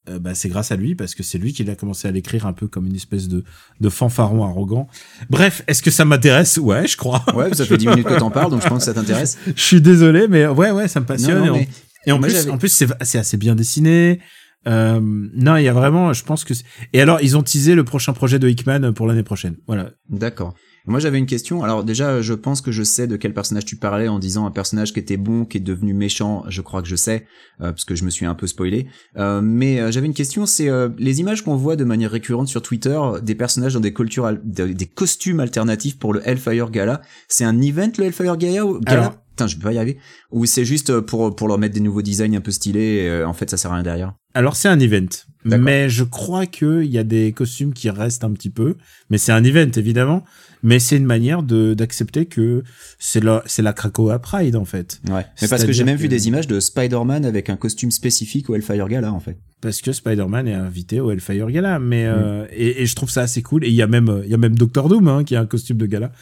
euh, bah, c'est grâce à lui parce que c'est lui qui a commencé à l'écrire un peu comme une espèce de, de fanfaron arrogant. Bref, est-ce que ça m'intéresse? Ouais, je crois. Ouais, ça fait 10 minutes que t'en parles, donc je pense que ça t'intéresse. je suis désolé, mais ouais, ouais, ça me passionne. Non, non, et en- et plus, en plus, c'est assez bien dessiné. Euh, non, il y a vraiment, je pense que. Et alors, ils ont teasé le prochain projet de Hickman pour l'année prochaine. Voilà. D'accord. Moi, j'avais une question. Alors déjà, je pense que je sais de quel personnage tu parlais en disant un personnage qui était bon, qui est devenu méchant. Je crois que je sais, euh, parce que je me suis un peu spoilé. Euh, mais euh, j'avais une question, c'est euh, les images qu'on voit de manière récurrente sur Twitter des personnages dans des cultures, des costumes alternatifs pour le Hellfire Gala. C'est un event le Hellfire Gala ou Gala Alors- Putain, je peux pas y arriver. Ou c'est juste pour pour leur mettre des nouveaux designs un peu stylés. Et, euh, en fait, ça sert à rien derrière. Alors, c'est un event. Mais je crois qu'il y a des costumes qui restent un petit peu. Mais c'est un event, évidemment. Mais c'est une manière de d'accepter que c'est la, c'est la Krakoa Pride, en fait. Ouais. Mais parce que j'ai même vu des images de Spider-Man avec un costume spécifique au Hellfire Gala en fait. Parce que Spider-Man est invité au Hellfire Gala. Mm. Mais, euh, et, et je trouve ça assez cool. Et il y a même, il y a même Doctor Doom, hein, qui a un costume de gala.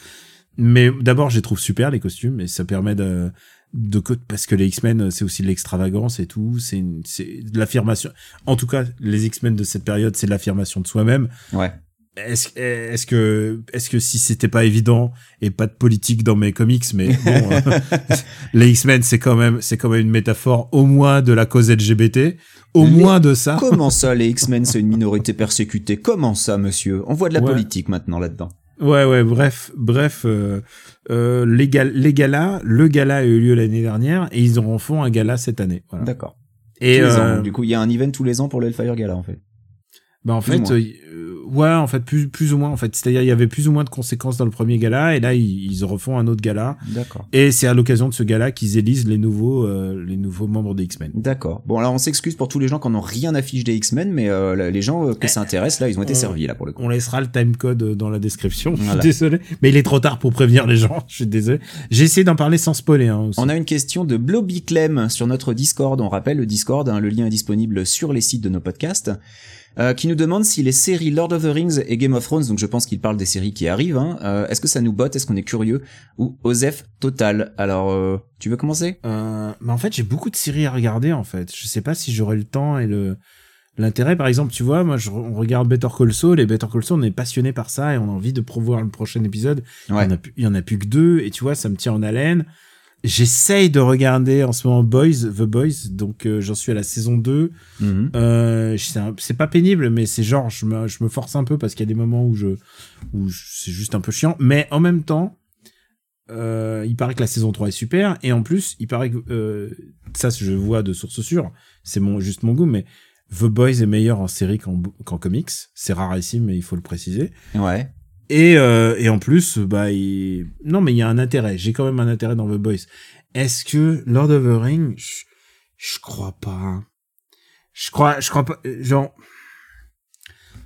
Mais d'abord, je les trouve super, les costumes. Et ça permet de, de parce que les X-Men, c'est aussi de l'extravagance et tout. C'est c'est de l'affirmation. En tout cas, les X-Men de cette période, c'est de l'affirmation de soi-même. Ouais. Est-ce est-ce que est-ce que si c'était pas évident et pas de politique dans mes comics mais bon euh, les X-Men c'est quand même c'est quand même une métaphore au moins de la cause LGBT au Les- moins de ça Comment ça, les X-Men, c'est une minorité persécutée? Comment ça, monsieur? On voit de la Ouais. politique maintenant là-dedans. ouais ouais bref bref euh, euh, les, gal- les galas le gala a eu lieu l'année dernière et ils en font un gala cette année voilà. D'accord. et euh, ans. Du coup, il y a un event tous les ans pour le Hellfire Gala, en fait. Bah en fait, euh, ouais, en fait plus plus ou moins en fait, c'est-à-dire il y avait plus ou moins de conséquences dans le premier gala et là ils, ils refont un autre gala D'accord. et c'est à l'occasion de ce gala qu'ils élisent les nouveaux euh, les nouveaux membres des X-Men. D'accord. Bon, alors on s'excuse pour tous les gens qui n'ont rien affiché des X-Men, mais euh, les gens euh, que ça intéresse, là, ils ont été on- servis, là, pour le coup. On laissera le timecode dans la description. Je suis désolé, mais il est trop tard pour prévenir les gens. Je suis désolé. J'ai essayé d'en parler sans spoiler. Hein. On a une question de Blobby Clem sur notre Discord. On rappelle le Discord, hein, le lien est disponible sur les sites de nos podcasts. Euh, qui nous demande si les séries Lord of the Rings et Game of Thrones, donc je pense qu'il parle des séries qui arrivent, hein, euh, est-ce que ça nous botte, est-ce qu'on est curieux, ou Osef total Alors, euh, tu veux commencer? Euh, mais en fait, j'ai beaucoup de séries à regarder. En fait, je sais pas si j'aurai le temps et le l'intérêt. Par exemple, tu vois, moi, je, on regarde Better Call Saul et Better Call Saul, on est passionné par ça et on a envie de prévoir le prochain épisode. Il y en a plus- il y en a plus que deux et tu vois, ça me tient en haleine. J'essaye de regarder en ce moment Boys, The Boys, donc euh, j'en suis à la saison 2. Mhm. Euh, c'est pas pénible, mais c'est genre, je me, je me force un peu parce qu'il y a des moments où je, où c'est juste un peu chiant. Mais en même temps, euh, il paraît que la saison 3 est super. Et en plus, il paraît que, euh, ça, je vois de sources sûres. C'est mon, juste mon goût, mais The Boys est meilleur en série qu'en, qu'en comics. C'est rarissime, mais il faut le préciser. Ouais. Et, euh, et en plus, bah, il... non, mais il y a un intérêt. J'ai quand même un intérêt dans The Boys. Est-ce que Lord of the Rings, je, je crois pas. Je crois, je crois pas, euh, genre,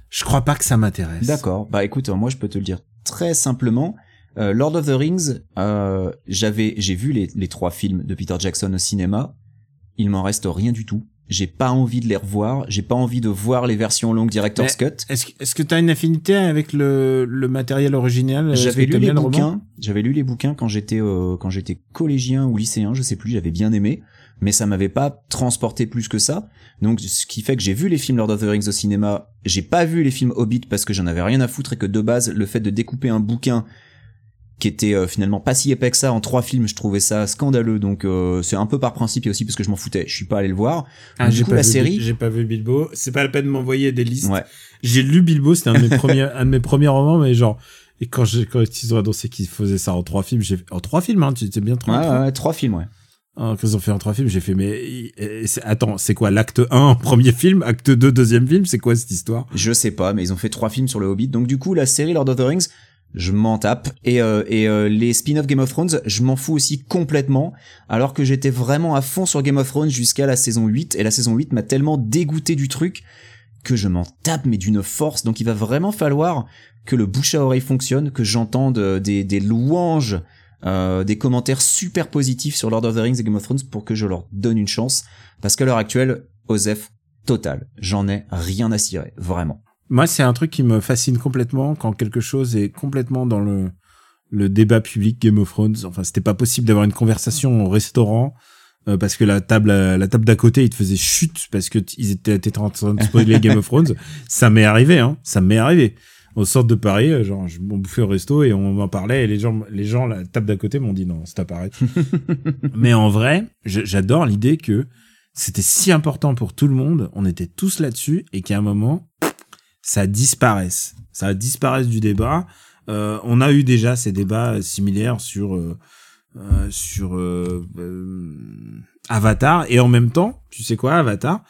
je crois pas que ça m'intéresse. D'accord. Bah écoute, moi je peux te le dire très simplement. Euh, Lord of the Rings, j'avais, j'ai vu les, les trois films de Peter Jackson au cinéma. Il m'en reste rien du tout. J'ai pas envie de les revoir. J'ai pas envie de voir les versions longues Director's Cut. Est-ce que, que t'as une affinité avec le, le matériel original Est-ce J'avais lu les bouquins. J'avais lu les bouquins quand j'étais euh, quand j'étais collégien ou lycéen, je sais plus. J'avais bien aimé, mais ça m'avait pas transporté plus que ça. Donc ce qui fait que j'ai vu les films Lord of the Rings au cinéma. J'ai pas vu les films Hobbit parce que j'en avais rien à foutre et que de base le fait de découper un bouquin qui était euh, finalement pas si épais que ça en trois films, je trouvais ça scandaleux. Donc euh, c'est un peu par principe et aussi parce que je m'en foutais. Je suis pas allé le voir. Ah, du j'ai coup, pas la vu, série- J'ai pas vu Bilbo. C'est pas la peine de m'envoyer des listes. Ouais. J'ai lu Bilbo, c'était un de mes premiers, un de mes premiers romans, mais genre, et quand j'ai, quand ils ont annoncé qu'ils faisaient ça en trois films, j'ai fait, en trois films, hein, tu étais bien Ouais, trompé. ouais, ouais, trois films, ouais. Ah, quand ils ont fait en trois films, j'ai fait, mais, attends, c'est quoi, l'acte 1, premier film, acte 2, deuxième film, c'est quoi cette histoire? Je sais pas, mais ils ont fait trois films sur le Hobbit. Donc du coup, la série Lord of the Rings, je m'en tape. Et, euh, euh, les spin-off Game of Thrones, je m'en fous aussi complètement. Alors que j'étais vraiment à fond sur Game of Thrones jusqu'à la saison 8. Et la saison 8 m'a tellement dégoûté du truc que je m'en tape, mais d'une force. Donc il va vraiment falloir que le bouche à oreille fonctionne, que j'entende euh, des, louanges, des commentaires super positifs sur Lord of the Rings et Game of Thrones pour que je leur donne une chance. Parce qu'à l'heure actuelle, Osef, total. J'en ai rien à cirer, vraiment. Moi, c'est un truc qui me fascine complètement quand quelque chose est complètement dans le, le débat public Game of Thrones. Enfin, c'était pas possible d'avoir une conversation au restaurant euh, parce que la table, la table d'à côté, ils te faisaient chute parce que ils étaient, étaient en train de spoiler Game of Thrones. Ça m'est arrivé, hein. Ça m'est arrivé. Au sort de Paris, euh, genre, je m'en bouffais au resto et on m'en parlait et les gens, les gens, la table d'à côté m'ont dit non, c'est apparaît. Mais en vrai, j'adore l'idée que c'était si important pour tout le monde, on était tous là-dessus et qu'à un moment, ça disparaisse. Ça disparaisse du débat. Euh, on a eu déjà ces débats similaires sur euh, euh, sur Avatar et en même temps, tu sais quoi, Avatar?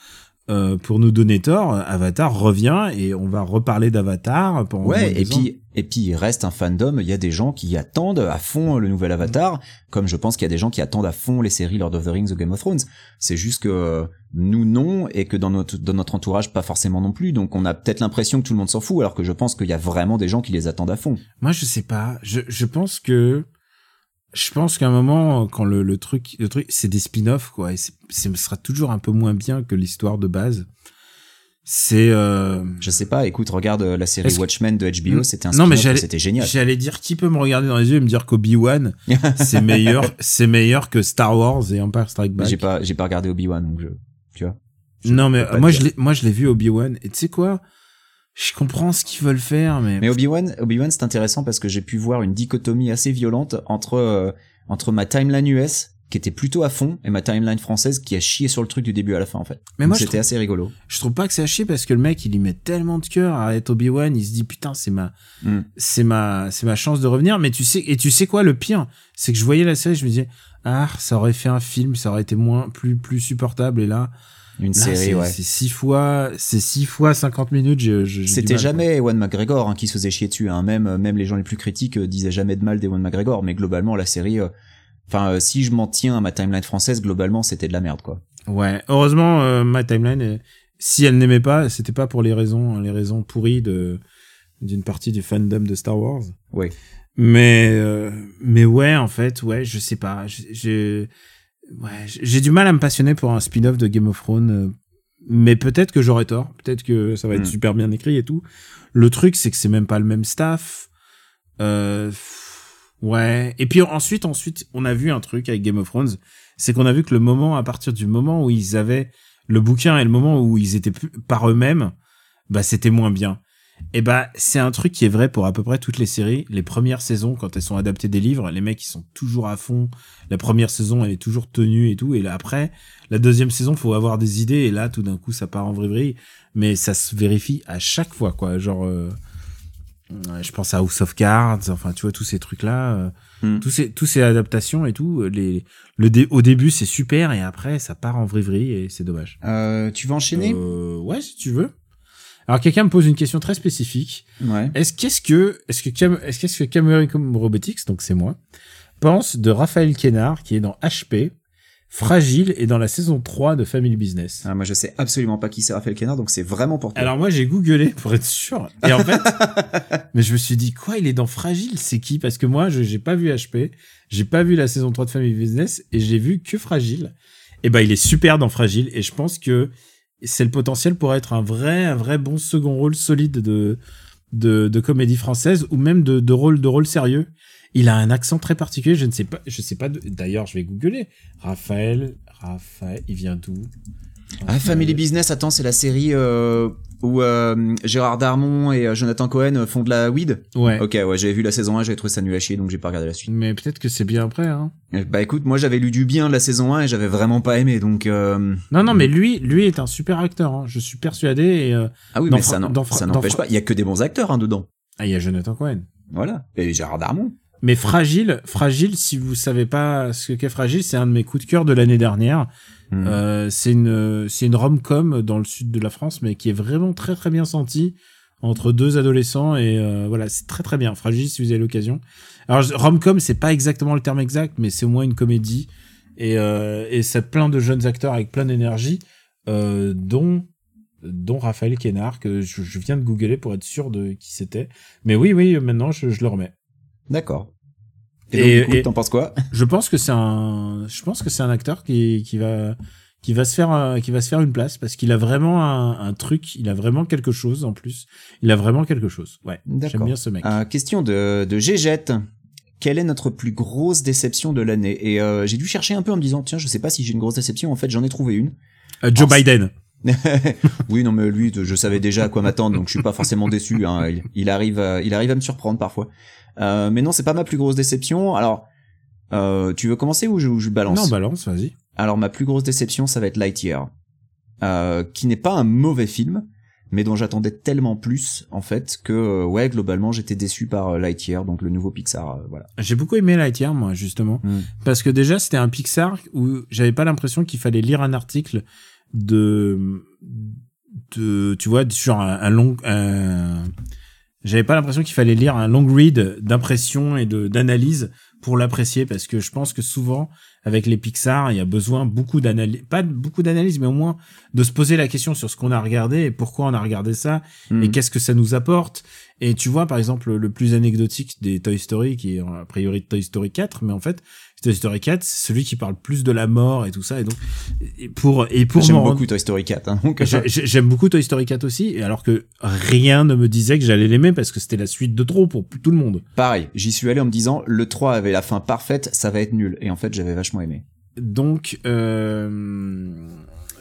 Euh, pour nous donner tort, Avatar revient et on va reparler d'Avatar pendant Ouais, et puis et puis il reste un fandom. Il y a des gens qui attendent à fond le nouvel Avatar, comme je pense qu'il y a des gens qui attendent à fond les séries Lord of the Rings ou Game of Thrones. C'est juste que euh, nous non et que dans notre dans notre entourage pas forcément non plus. Donc on a peut-être l'impression que tout le monde s'en fout, alors que je pense qu'il y a vraiment des gens qui les attendent à fond. Moi, je sais pas. Je, je pense que je pense qu'à un moment, quand le, le truc, le truc, c'est des spin-offs, quoi, et ce sera toujours un peu moins bien que l'histoire de base. C'est, euh, Je sais pas. Écoute, regarde euh, la série Watchmen de HBO, Mm. c'était un Non, mais c'était génial. j'allais dire, qui peut me regarder dans les yeux et me dire qu'Obi-Wan, c'est meilleur, c'est meilleur que Star Wars et Empire Strike Back. J'ai pas j'ai pas regardé Obi Wan donc je tu vois. Je non, mais moi, je l'ai, moi, je l'ai vu Obi-Wan, et tu sais quoi? Je comprends ce qu'ils veulent faire, mais, Mais Obi-Wan, Obi-Wan c'est intéressant parce que j'ai pu voir une dichotomie assez violente entre euh, entre ma timeline US qui était plutôt à fond et ma timeline française qui a chié sur le truc du début à la fin en fait. Mais Donc moi, c'était assez rigolo. je trouve pas que c'est à chier parce que le mec, il y met tellement de cœur à être Obi-Wan, il se dit putain, c'est ma, Mm. c'est ma, c'est ma chance de revenir. Mais tu sais, et tu sais quoi, le pire, c'est que je voyais la série, je me disais, ah, ça aurait fait un film, ça aurait été moins, plus, plus supportable. Et là, Une là, série ouais. c'est six fois, c'est six fois 50 minutes, je, je- C'était jamais Ewan McGregor hein, qui se faisait chier dessus. Hein. Même même les gens les plus critiques euh, disaient jamais de mal d'Ewan McGregor, mais globalement la série, euh, enfin euh, si je m'en tiens à ma timeline française, globalement c'était de la merde quoi. Ouais. Heureusement, euh, ma timeline, euh, si elle n'aimait pas, c'était pas pour les raisons, les raisons pourries de, d'une partie du fandom de Star Wars. Ouais. Mais euh, mais ouais, en fait, ouais, je sais pas. J'ai- J'ai ouais, j'ai du mal à me passionner pour un spin-off de Game of Thrones. euh, Mais peut-être que j'aurais tort. Peut-être que ça va être Hmm. super bien écrit et tout. Le truc, c'est que c'est même pas le même staff. Euh, ouais. Et puis ensuite, ensuite, on a vu un truc avec Game of Thrones. C'est qu'on a vu que le moment, à partir du moment où ils avaient le bouquin et le moment où ils étaient par eux-mêmes, bah c'était moins bien. Et bah, c'est un truc qui est vrai pour à peu près toutes les séries. Les premières saisons, quand elles sont adaptées des livres, les mecs, ils sont toujours à fond. La première saison, elle est toujours tenue et tout. Et là, après, la deuxième saison, faut avoir des idées. Et là, tout d'un coup, ça part en vrille Mais ça se vérifie à chaque fois, quoi. Genre, euh, je pense à House of Cards. Enfin, tu vois, tous ces trucs-là. euh, Hmm. tous ces, tous ces adaptations et tout. Les, le dé- au début, c'est super. Et après, ça part en vrille et c'est dommage. Euh, tu veux enchaîner? Euh, ouais, si tu veux. Alors, quelqu'un me pose une question très spécifique. Ouais. Est-ce qu'est-ce que est-ce que Cam- est-ce qu'est-ce que Camerium Robotics donc c'est moi pense de Raphaël Kénard qui est dans HP Fragile et dans la saison 3 de Family Business? Ah, moi, je sais absolument pas qui c'est Raphaël Kenard, donc c'est vraiment pour toi. Alors moi j'ai googlé pour être sûr et en fait mais je me suis dit quoi il est dans Fragile? C'est qui? Parce que moi je j'ai pas vu HP, j'ai pas vu la saison 3 de Family Business et j'ai vu que Fragile. Et ben il est super dans Fragile et je pense que c'est le potentiel pour être un vrai un vrai bon second rôle solide de comédie française ou même de, rôle de rôle sérieux. Il a un accent très particulier, je ne sais pas, je sais pas. D'ailleurs, je vais googler. Raphaël, Raphaël, il vient d'où? Ah, Family Business, attends, c'est la série euh, où euh, Gérard Darmon et euh, Jonathan Cohen font de la weed. Ouais. Ok, ouais, j'avais vu la saison 1, j'avais trouvé ça nul à chier, donc j'ai pas regardé la suite. Mais peut-être que c'est bien après. Hein. Euh, Bah écoute, moi j'avais lu du bien de la saison 1 et j'avais vraiment pas aimé, donc... euh, Non, non, mais lui, lui est un super acteur. Hein. Je suis persuadé. Et, euh, Ah oui, mais ça n'empêche pas, il y a que des bons acteurs hein, dedans. Ah, il y a Jonathan Cohen. Voilà. Et Gérard Darmon. Mais Fragile, Fragile, si vous savez pas ce qu'est Fragile, c'est un de mes coups de cœur de l'année dernière. Hmm. Euh, c'est une, c'est une rom-com dans le sud de la France, mais qui est vraiment très très bien sentie entre deux adolescents et euh, voilà, c'est très très bien. Fragile, si vous avez l'occasion. Alors rom-com, c'est pas exactement le terme exact, mais c'est au moins une comédie et euh, et c'est plein de jeunes acteurs avec plein d'énergie, euh, dont dont Raphaël Kénard que je, je viens de googler pour être sûr de qui c'était. Mais oui, oui, maintenant je, je le remets. D'accord. Et- Et, t'en penses quoi? Je pense que c'est un, je pense que c'est un acteur qui, qui va, qui va se faire, euh, qui va se faire une place parce qu'il a vraiment un, un truc, il a vraiment quelque chose en plus. Il a vraiment quelque chose. Ouais. J'aime bien ce mec. Euh, question de, de Gégette. Quelle est notre plus grosse déception de l'année? Et euh, j'ai dû chercher un peu en me disant, tiens, je sais pas si j'ai une grosse déception. En fait, j'en ai trouvé une. Euh, Joe Biden. oui, non, mais lui, je savais déjà à quoi m'attendre, donc je suis pas forcément déçu. Hein. Il, il arrive, à, il arrive à me surprendre parfois. Euh, mais non, c'est pas ma plus grosse déception. Alors, euh, tu veux commencer ou je, ou je balance Non, balance, vas-y. Alors, ma plus grosse déception, ça va être Lightyear, euh, qui n'est pas un mauvais film, mais dont j'attendais tellement plus, en fait, que ouais, globalement, j'étais déçu par Lightyear, donc le nouveau Pixar. voilà. J'ai beaucoup aimé Lightyear, moi, justement. Mm. Parce que déjà, c'était un Pixar où j'avais pas l'impression qu'il fallait lire un article de, de, tu vois, sur un, un long, un- j'avais pas l'impression qu'il fallait lire un long read d'impression et de, d'analyse pour l'apprécier parce que je pense que souvent, avec les Pixar, il y a besoin beaucoup d'analyse, pas beaucoup d'analyse, mais au moins de se poser la question sur ce qu'on a regardé et pourquoi on a regardé ça Mm. et qu'est-ce que ça nous apporte. Et tu vois, par exemple, le plus anecdotique des Toy Story, qui est a priori Toy Story 4, mais en fait, Toy Story 4, c'est celui qui parle plus de la mort et tout ça. Et donc, et pour, et pour J'aime m'en rendre- beaucoup Toy Story 4. Hein, j'ai- J'aime beaucoup Toy Story 4 aussi, et alors que rien ne me disait que j'allais l'aimer parce que c'était la suite de trop pour tout le monde. pareil, j'y suis allé en me disant, le 3 avait la fin parfaite, ça va être nul. Et en fait, j'avais vachement aimé. Donc, euh,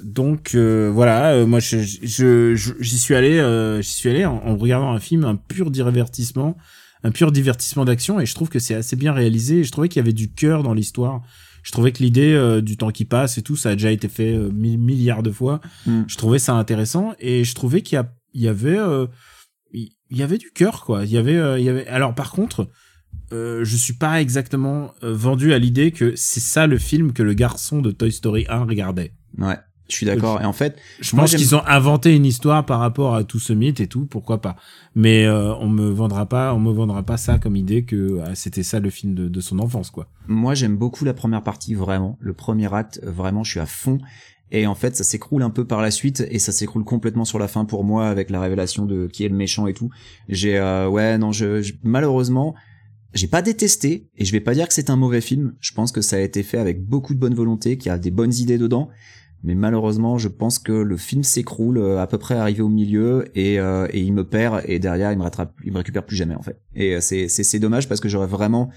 donc euh, voilà, euh, moi je- je- je- j'y suis allé, euh, j'y suis allé en, en regardant un film, un pur divertissement, un pur divertissement d'action, et je trouve que c'est assez bien réalisé. Et je trouvais qu'il y avait du cœur dans l'histoire. Je trouvais que l'idée euh, du temps qui passe et tout, ça a déjà été fait euh, mille milliards de fois. Mm. Je trouvais ça intéressant et je trouvais qu'il y, avait, euh, il y avait du cœur quoi. Il y avait, il y avait. Alors par contre, je suis pas exactement vendu à l'idée que c'est ça le film que le garçon de Toy Story 1 regardait. Ouais, je suis d'accord. Et en fait, Je Moi, pense qu'ils ont inventé une histoire par rapport à tout ce mythe et tout, pourquoi pas. Mais euh, on me vendra pas, on me vendra pas ça comme idée que ah, c'était ça le film de, de son enfance quoi. moi, j'aime beaucoup la première partie, vraiment. Le premier acte, vraiment, je suis à fond. Et en fait, ça s'écroule un peu par la suite, et ça s'écroule complètement sur la fin pour moi, avec la révélation de qui est le méchant et tout. J'ai, euh, ouais, non, je, je- malheureusement, j'ai pas détesté, et je vais pas dire que c'est un mauvais film. Je pense que ça a été fait avec beaucoup de bonne volonté, qu'il y a des bonnes idées dedans. Mais malheureusement, je pense que le film s'écroule euh, à peu près arrivé au milieu et, euh, et il me perd et derrière il me rattrape, il me récupère plus jamais en fait. Et euh, c'est c'est c'est dommage parce que j'aurais vraiment,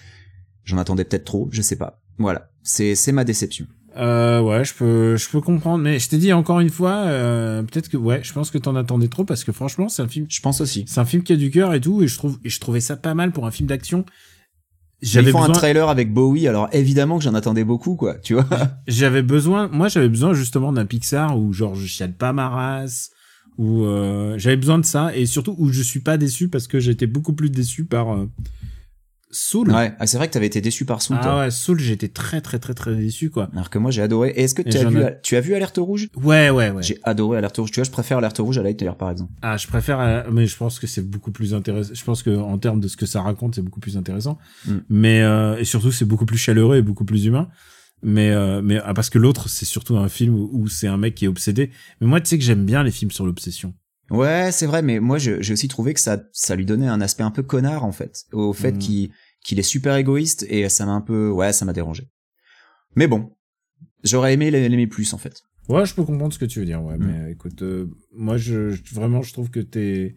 j'en attendais peut-être trop, je sais pas. Voilà, c'est c'est ma déception. Euh, ouais, je peux, je peux comprendre, mais je t'ai dit encore une fois, euh, peut-être que ouais, je pense que t'en attendais trop parce que franchement, c'est un film, Je pense aussi. c'est un film qui a du cœur et tout, et je trouve, et je trouvais ça pas mal pour un film d'action. J'avais font un besoin, trailer avec Bowie, alors évidemment que j'en attendais beaucoup, quoi. Tu vois j'avais besoin, moi j'avais besoin justement d'un Pixar où genre je chiale pas ma race, où euh, j'avais besoin de ça et surtout où je suis pas déçu parce que j'étais beaucoup plus déçu par euh, Soul. Ouais, ah, c'est vrai que t'avais été déçu par Soul. toi. Ah ouais, Soul, j'étais très très très très déçu quoi. Alors que moi j'ai adoré. Et est-ce que tu as vu, tu as vu Alerte Rouge? Ouais ouais ouais. J'ai adoré Alerte Rouge. Tu vois, je préfère Alerte Rouge à Lightyear par exemple. Ah, je préfère, euh, mais je pense que c'est beaucoup plus intéressant. Je pense que en termes de ce que ça raconte, c'est beaucoup plus intéressant. Mm. Mais euh, et surtout, c'est beaucoup plus chaleureux et beaucoup plus humain. Mais euh, mais ah, parce que l'autre, c'est surtout un film où, où c'est un mec qui est obsédé. Mais moi, tu sais que j'aime bien les films sur l'obsession. Ouais, c'est vrai, mais moi j'ai aussi trouvé que ça, ça lui donnait un aspect un peu connard en fait, au fait Mm. qu'il qu'il est super égoïste et ça m'a un peu, ouais, ça m'a dérangé. Mais bon, j'aurais aimé l'aimer plus en fait. Ouais, je peux comprendre ce que tu veux dire. Ouais, Mm. mais écoute, euh, moi, je, je- vraiment, je trouve que t'es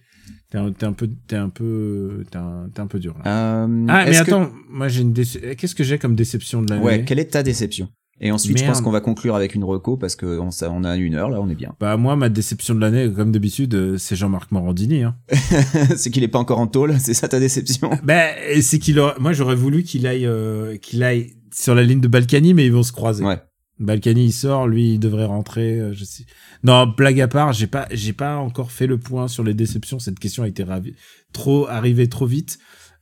t'es un, un peu t'es un peu t'es un, un peu dur. Là. Euh, ah, mais que- attends, moi, j'ai une déce- qu'est-ce que j'ai comme déception de l'année Ouais, quelle est ta déception? Et ensuite, je pense qu'on va conclure avec une reco parce que on, ça, on a une heure là, on est bien. Bah moi, ma déception de l'année, comme d'habitude, euh, c'est Jean-Marc Morandini. Hein. c'est qu'il est pas encore en tôle, c'est ça ta déception? Ben, c'est qu'il aurait... moi j'aurais voulu qu'il aille, euh, qu'il aille sur la ligne de Balkany, mais ils vont se croiser. Ouais. Balkany il sort, lui il devrait rentrer. euh, je sais. Non, blague à part, j'ai pas, j'ai pas encore fait le point sur les déceptions. Cette question a été ravi... trop arrivée trop vite.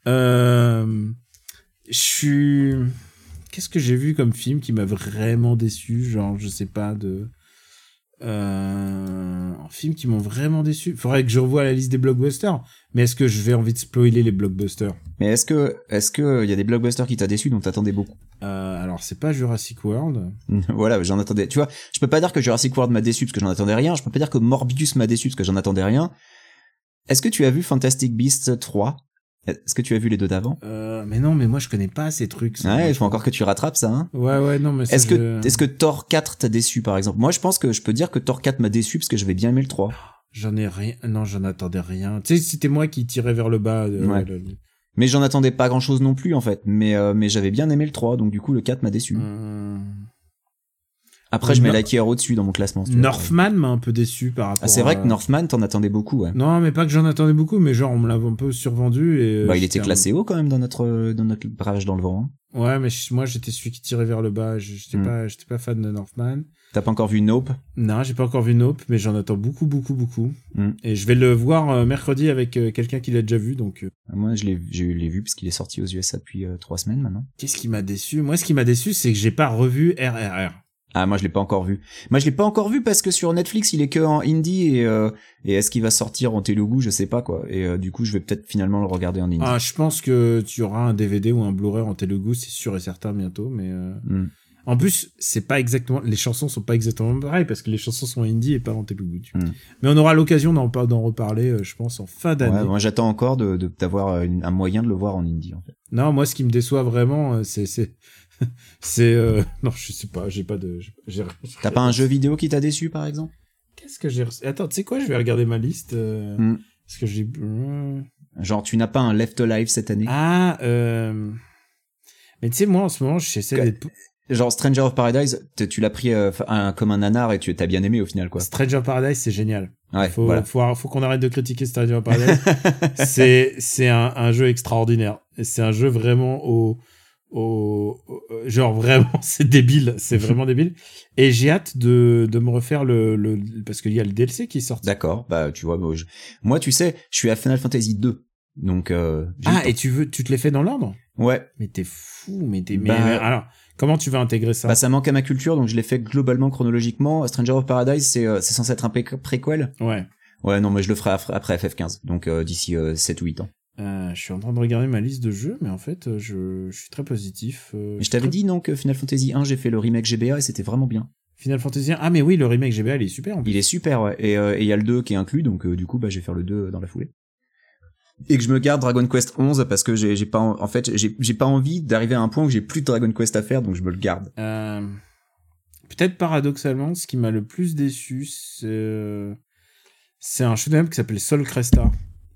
Euh... Je suis. Qu'est-ce que j'ai vu comme film qui m'a vraiment déçu Genre, je sais pas de. Euh... Un film qui m'ont vraiment déçu. Faudrait que je revoie la liste des blockbusters. Mais est-ce que je vais envie de spoiler les blockbusters? Mais est-ce que, est-ce que il y a des blockbusters qui t'a déçu dont t'attendais beaucoup? Euh, Alors, c'est pas Jurassic World. Voilà, j'en attendais. Tu vois, je peux pas dire que Jurassic World m'a déçu parce que j'en attendais rien. Je peux pas dire que Morbius m'a déçu parce que j'en attendais rien. Est-ce que tu as vu Fantastic Beasts 3 Est-ce que tu as vu les deux d'avant? Euh, mais non, mais moi je connais pas ces trucs. ça. Ouais, il faut encore que tu rattrapes ça. Hein Ouais, ouais, non, mais est-ce que, je- est-ce que Thor 4 t'a déçu par exemple? Moi, je pense que je peux dire que Thor 4 m'a déçu parce que j'avais bien aimé le 3. J'en ai rien. Non, j'en attendais rien. Tu sais, c'était moi qui tirais vers le bas. euh, Ouais. le- Mais j'en attendais pas grand chose non plus en fait. Mais, euh, mais j'avais bien aimé le 3, donc du coup le 4 m'a déçu. Euh, Après, je mets Lightyear au-dessus dans mon classement. si. Northman m'a un peu déçu par rapport Ah, c'est vrai à- que Northman, t'en attendais beaucoup, ouais. Non, mais pas que j'en attendais beaucoup, mais genre on me l'avait un peu survendu et. euh, Bah, il était un- classé haut quand même dans notre, dans notre barrage dans le vent. hein. Ouais, mais moi j'étais celui qui tirait vers le bas. Je- J'étais Hmm. pas, j'étais pas fan de Northman. T'as pas encore vu Nope? Non, j'ai pas encore vu Nope, mais j'en attends beaucoup, beaucoup, beaucoup. Hmm. Et je vais le voir euh, mercredi avec euh, quelqu'un qui l'a déjà vu, donc. euh, Moi, je l'ai, je l'ai vu parce qu'il est sorti aux USA depuis trois semaines maintenant. Qu'est-ce qui m'a déçu? Moi, ce qui m'a déçu, c'est que j'ai pas revu RRR. Ah, moi, je l'ai pas encore vu. Moi, je l'ai pas encore vu parce que sur Netflix, il est que en indie et, euh, et est-ce qu'il va sortir en Telugu, je sais pas quoi. Et euh, du coup, je vais peut-être finalement le regarder en indie. Ah, je pense que tu auras un DVD ou un Blu-ray en Telugu, c'est sûr et certain bientôt, mais euh, Hmm. en plus, c'est pas exactement les chansons sont pas exactement pareilles parce que les chansons sont indie et pas en Telugu. Hmm. Mais on aura l'occasion d'en d'en reparler, euh, je pense en fin d'année. Ouais, moi, j'attends encore de, de- d'avoir un moyen de le voir en indie, en fait. Non, moi ce qui me déçoit vraiment, euh, c'est c'est euh, non, je sais pas, j'ai pas de T'as pas un jeu vidéo qui t'a déçu, par exemple? Qu'est-ce que j'ai reçu? Attends, tu sais quoi, je vais regarder ma liste euh, Hmm. parce que j'ai euh, Genre, tu n'as pas un Left Alive cette année? Ah euh... Mais tu sais moi en ce moment, j'essaie Que- d'être Genre, Stranger of Paradise, tu l'as pris euh, un- comme un nanar et tu t'as bien aimé au final, quoi. Stranger Paradise, c'est génial. Ouais, faut, voilà. faut, faut qu'on arrête de critiquer Stranger Paradise. c'est, c'est un, un jeu extraordinaire. C'est un jeu vraiment au, au, au- genre vraiment, c'est débile. C'est vraiment débile. Et j'ai hâte de, de me refaire le, le, parce qu'il y a le DLC qui est sorti. D'accord, bah tu vois, moi, je- moi, tu sais, je suis à Final Fantasy 2, donc euh, Ah, et tu veux, tu te les fais dans l'ordre? ouais, Mais t'es fou, mais t'es, Bah, mais alors, comment tu vas intégrer ça? bah ça manque à ma culture, donc je l'ai fait globalement chronologiquement. Stranger of Paradise, c'est euh, c'est censé être un pré- préquel. ouais. Ouais, non, mais je le ferai après, après FF15, donc euh, d'ici euh, 7 ou 8 ans. Euh, je suis en train de regarder ma liste de jeux, mais en fait, euh, je, je suis très positif. euh, je t'avais très- dit non que Final Fantasy 1, j'ai fait le remake GBA et c'était vraiment bien. Final Fantasy 1. Ah, mais oui, le remake GBA, il est super en plus. Il est super, ouais. Et euh, et il y a le 2 qui est inclus, donc euh, du coup, bah, je vais faire le 2 dans la foulée. Et que je me garde Dragon Quest 11 parce que j'ai pas en, en fait j'ai pas envie d'arriver à un point où j'ai plus de Dragon Quest à faire donc je me le garde. Peut-être paradoxalement, ce qui m'a le plus déçu, c'est c'est un shoot'em qui s'appelle Sol Cresta.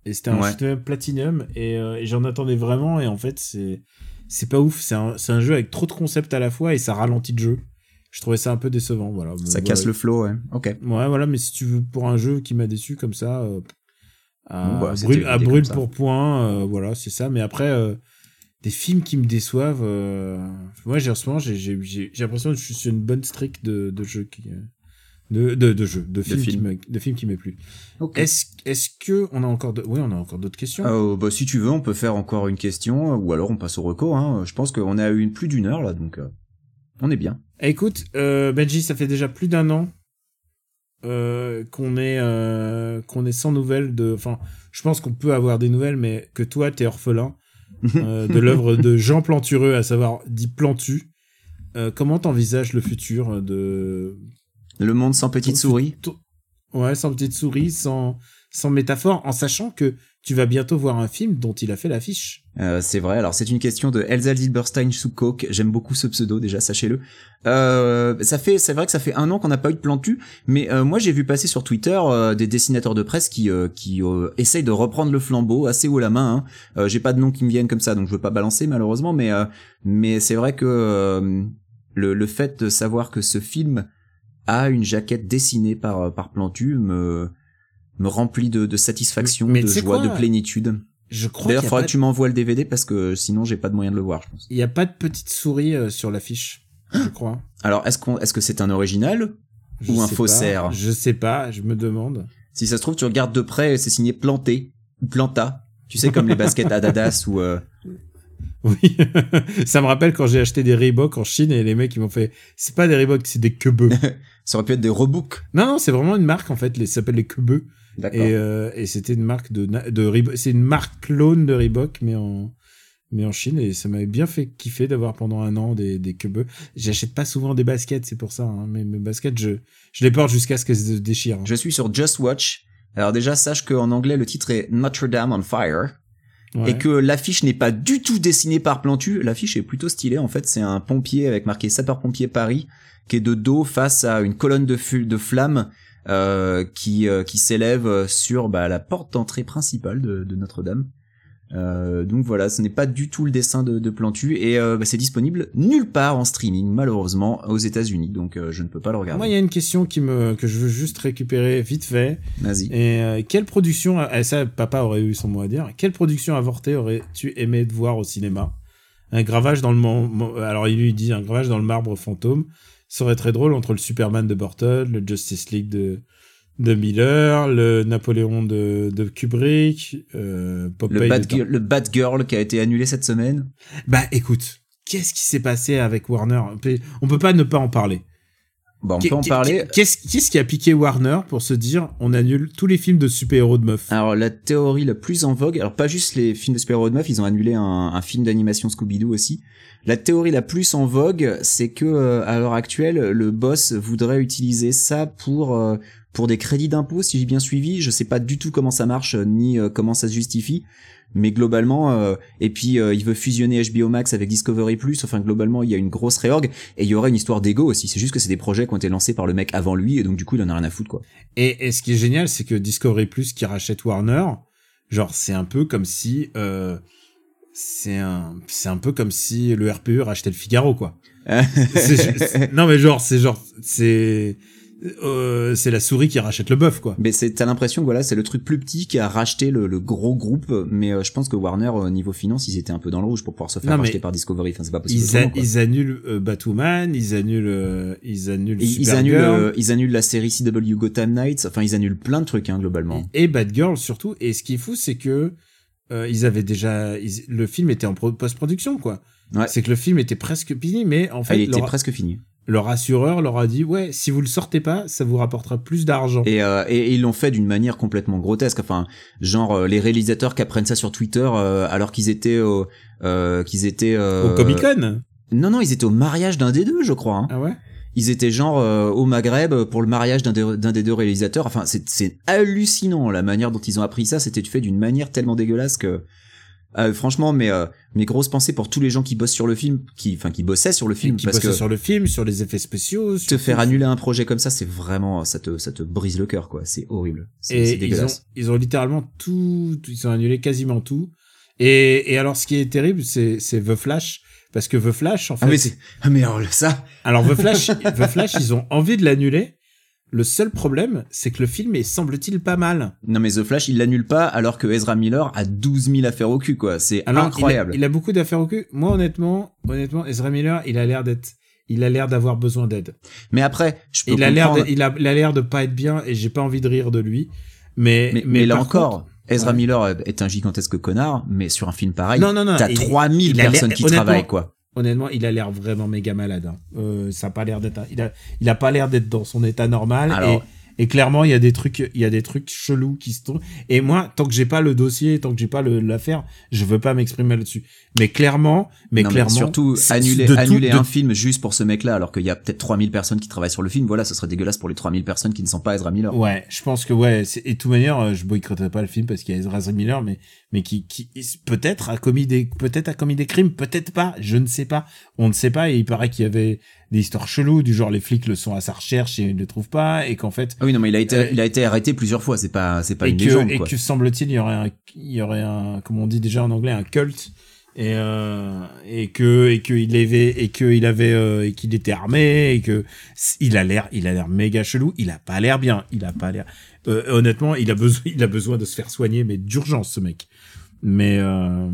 Et c'était un Ouais. shoot'em up Platinum, et, euh, et j'en attendais vraiment, et en fait, c'est c'est pas ouf. C'est un, c'est un jeu avec trop de concepts à la fois, et ça ralentit le jeu. je trouvais ça un peu décevant. Voilà. Ça Bon, casse le flow, ouais. Ok. Ouais, voilà, mais si tu veux pour un jeu qui m'a déçu comme ça, euh, à, bah, brûle, à brûle pour point, euh, voilà, c'est ça. Mais après, des films qui me déçoivent, moi, j'ai en ce moment, j'ai j'ai j'ai j'ai l'impression que je suis sur une bonne streak de de jeux qui de de, de jeux, de films, qui de films qui m'aient plu. Est-ce est-ce que on a encore de, oui, on a encore d'autres questions? Euh, bah, si tu veux, on peut faire encore une question, ou alors on passe au reco. Hein. Je pense qu'on a eu plus d'une heure là, donc euh, on est bien. Eh, Écoute, euh, Benji, ça fait déjà plus d'un an euh, qu'on est euh, qu'on est sans nouvelles de. Enfin, je pense qu'on peut avoir des nouvelles, mais que toi, t'es orphelin euh, de l'œuvre de Jean Plantureux, à savoir dit Plantu. Euh, comment t'envisages le futur de Le monde sans petite souris. Ouais, sans petite souris, sans sans métaphore, en sachant que tu vas bientôt voir un film dont il a fait l'affiche. Euh, c'est vrai. Alors c'est une question de Elsa Zilberstein sous coke. J'aime beaucoup ce pseudo déjà, sachez-le. Euh, ça fait, c'est vrai que ça fait un an qu'on n'a pas eu de plantu, mais euh, moi j'ai vu passer sur Twitter euh, des dessinateurs de presse qui euh, qui euh, essayent de reprendre le flambeau assez haut la main. Hein. Euh, J'ai pas de nom qui me viennent comme ça, donc je veux pas balancer malheureusement, mais euh, mais c'est vrai que euh, le le fait de savoir que ce film a une jaquette dessinée par par Plantu me me remplit de, de satisfaction, Mais- mais de joie, quoi? de plénitude. Je crois D'ailleurs, qu'il y a faudrait pas que tu m'envoies le DVD parce que sinon j'ai pas de moyen de le voir, je pense. Il n'y a pas de petite souris euh, sur l'affiche, je crois. Alors, est-ce qu'on, est-ce que c'est un original Je Ou un faussaire? Je sais pas, je me demande. Si ça se trouve, tu regardes de près et c'est signé Planté ou Planta. Tu sais, comme les baskets Adidas ou euh, Oui, ça me rappelle quand j'ai acheté des Reebok en Chine et les mecs ils m'ont fait c'est pas des Reebok, c'est des quebeux. ça aurait pu être des rebooks. non non, c'est vraiment une marque en fait, les ça s'appelle les quebeux D'accord. et euh, et c'était une marque de de Reebok, c'est une marque clone de Reebok mais en mais en Chine et ça m'avait bien fait kiffer d'avoir pendant un an des des quebeux. J'achète pas souvent des baskets, c'est pour ça hein, mais mes baskets je je les porte jusqu'à ce qu'elles se déchirent. hein. Je suis sur Just Watch. Alors déjà, sache qu'en anglais, le titre est Notre Dame on Fire. Ouais. Et que l'affiche n'est pas du tout dessinée par Plantu. L'affiche est plutôt stylée. En fait, c'est un pompier avec marqué sapeur-pompier Paris qui est de dos face à une colonne de, flammes euh, qui euh, qui s'élève sur bah, la porte d'entrée principale de, de Notre-Dame. Euh, donc voilà, ce n'est pas du tout le dessin de, de Plantu et euh, bah, c'est disponible nulle part en streaming malheureusement aux États-Unis. Donc euh, je ne peux pas le regarder. Moi, il y a une question qui me que je veux juste récupérer vite fait. Vas-y. Et quelle production, ah, ça papa aurait eu son mot à dire, quelle production avortée aurais-tu aimé de voir au cinéma? Un gravage dans le... alors il lui dit un gravage dans le marbre fantôme, ça aurait très drôle entre le Superman de Burton, le Justice League de, de Miller, le Napoléon de, de Kubrick, euh, Popeye Le de Bad, Girl, le Bad Girl qui a été annulé cette semaine. Bah écoute, qu'est-ce qui s'est passé avec Warner? On peut pas ne pas en parler. Bon, on Qu'est- peut en parler. Qu'est-ce qui a piqué Warner pour se dire on annule tous les films de super-héros de meufs Alors la théorie la plus en vogue, alors pas juste les films de super-héros de meuf, ils ont annulé un, un film d'animation Scooby-Doo aussi. La théorie la plus en vogue, c'est que euh, à l'heure actuelle, le boss voudrait utiliser ça pour euh, pour des crédits d'impôt, si j'ai bien suivi. Je sais pas du tout comment ça marche euh, ni comment ça se justifie, mais globalement, euh, et puis il veut fusionner HBO Max avec Discovery Plus. Enfin globalement, il y a une grosse réorg et il y aurait une histoire d'ego aussi. C'est juste que c'est des projets qui ont été lancés par le mec avant lui et donc du coup il en a rien à foutre quoi. Et, et ce qui est génial, c'est que Discovery Plus qui rachète Warner, genre c'est un peu comme si c'est un c'est un peu comme si le RPE rachetait le Figaro quoi. C'est- non mais genre c'est genre c'est euh, c'est la souris qui rachète le bœuf quoi. Mais c'est t'as l'impression que voilà c'est le truc plus petit qui a racheté le, le gros groupe mais euh, je pense que Warner au niveau finance ils étaient un peu dans le rouge pour pouvoir se faire Non, racheter par Discovery enfin c'est pas possible Ils, a- ils annulent euh, Batwoman, ils annulent euh, ils annulent Et ils Supergirl annulent ils annulent la série CW Gotham Knights enfin ils annulent plein de trucs hein, globalement et Batgirl surtout. Et ce qui est fou, c'est que euh, ils avaient déjà ils- le film était en pro- post-production quoi. Ouais. C'est que le film était presque fini, mais en Ah, fait il était leur, presque fini leur assureur leur a dit ouais si vous le sortez pas, ça vous rapportera plus d'argent. et, euh, et, et ils l'ont fait d'une manière complètement grotesque enfin genre euh, les réalisateurs qui apprennent ça sur Twitter euh, alors qu'ils étaient au euh, qu'ils étaient euh, Au Comic Con. non non ils étaient au mariage d'un des deux je crois hein. Ah ouais? Ils étaient genre euh, au Maghreb pour le mariage d'un des, deux réalisateurs. Enfin, c'est, c'est hallucinant la manière dont ils ont appris ça. C'était fait d'une manière tellement dégueulasse que, euh, franchement, mes euh, mes grosses pensées pour tous les gens qui bossent sur le film, qui, enfin, qui bossaient sur le film, qui parce que sur le film, sur les effets spéciaux. te faire annuler un projet comme ça, c'est vraiment, ça te, ça te brise le cœur, quoi. C'est horrible. C'est, c'est ils ont, dégueulasse. ils ont littéralement tout, ils ont annulé quasiment tout. Et, et alors, ce qui est terrible, c'est, c'est The Flash. Parce que The Flash, en fait. Ah mais c'est ah mais alors ça alors, The Flash, The Flash, ils ont envie de l'annuler. Le seul problème, c'est que le film est, semble-t-il, pas mal. non mais The Flash il l'annule pas alors que Ezra Miller a 12 000 affaires au cul quoi c'est incroyable Il a, il a beaucoup d'affaires au cul. Moi, honnêtement, honnêtement, Ezra Miller, il a l'air d'être, il a l'air d'avoir besoin d'aide. mais après je peux Il a l'air, comprendre il a, il a l'air de pas être bien et j'ai pas envie de rire de lui. Mais, mais, mais là encore contre- Ezra Ouais. Miller est un gigantesque connard mais sur un film pareil Non, non, non, t'as il- 3000 il a l'air- personnes qui travaillent quoi honnêtement, il a l'air vraiment méga malade. hein. Euh, ça a pas l'air d'être, il a, il a pas l'air d'être dans son état normal. Alors- et, et clairement, il y a des trucs, il y a des trucs chelous qui se tournent. Et moi, tant que j'ai pas le dossier, tant que j'ai pas l'affaire, je veux pas m'exprimer là-dessus. Mais clairement, mais Non, clairement, surtout annuler, de tout- annuler de- un film juste pour ce mec-là, alors qu'il y a peut-être 3000 personnes qui travaillent sur le film. Voilà, ce serait dégueulasse pour les 3000 personnes qui ne sont pas Ezra Miller. Ouais, je pense que ouais. Et de toute manière, euh, je boycotterai pas le film parce qu'il y a Ezra Miller, mais mais qui qui peut-être a commis des peut-être a commis des crimes, peut-être pas. Je ne sais pas. On ne sait pas. Et il paraît qu'il y avait des histoires cheloues du genre les flics le sont à sa recherche et ils ne le trouvent pas et qu'en fait Ah oui, non, mais il a été, Euh, il a été arrêté plusieurs fois. C'est pas, c'est pas et une que légende, et quoi. que semble-t-il il y aurait un il y aurait un comme on dit déjà en anglais un culte et euh, et que et que il avait et que il avait euh, et qu'il était armé et que il a l'air il a l'air méga chelou. Il a pas l'air bien. Il a pas l'air euh, honnêtement il a besoin il a besoin de se faire soigner mais d'urgence ce mec. Mais euh,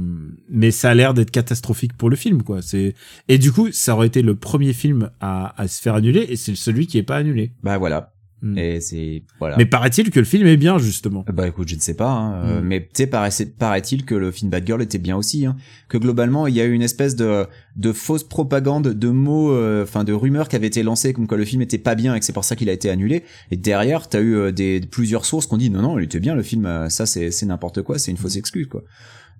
mais ça a l'air d'être catastrophique pour le film quoi. C'est et du coup ça aurait été le premier film à, à se faire annuler et c'est celui qui est pas annulé. Bah voilà. Mm. Et c'est, voilà. mais paraît-il que le film est bien justement Bah écoute, je ne sais pas, hein, euh, Mm. mais tu sais, paraît-il que le film Bad Girl était bien aussi, hein, que globalement il y a eu une espèce de, de fausse propagande, de mots, euh, enfin de rumeurs qui avaient été lancées comme quoi le film était pas bien et que c'est pour ça qu'il a été annulé. Et derrière, t'as eu euh, des plusieurs sources qui ont dit non non, il était bien le film, ça c'est c'est n'importe quoi, c'est une fausse excuse quoi.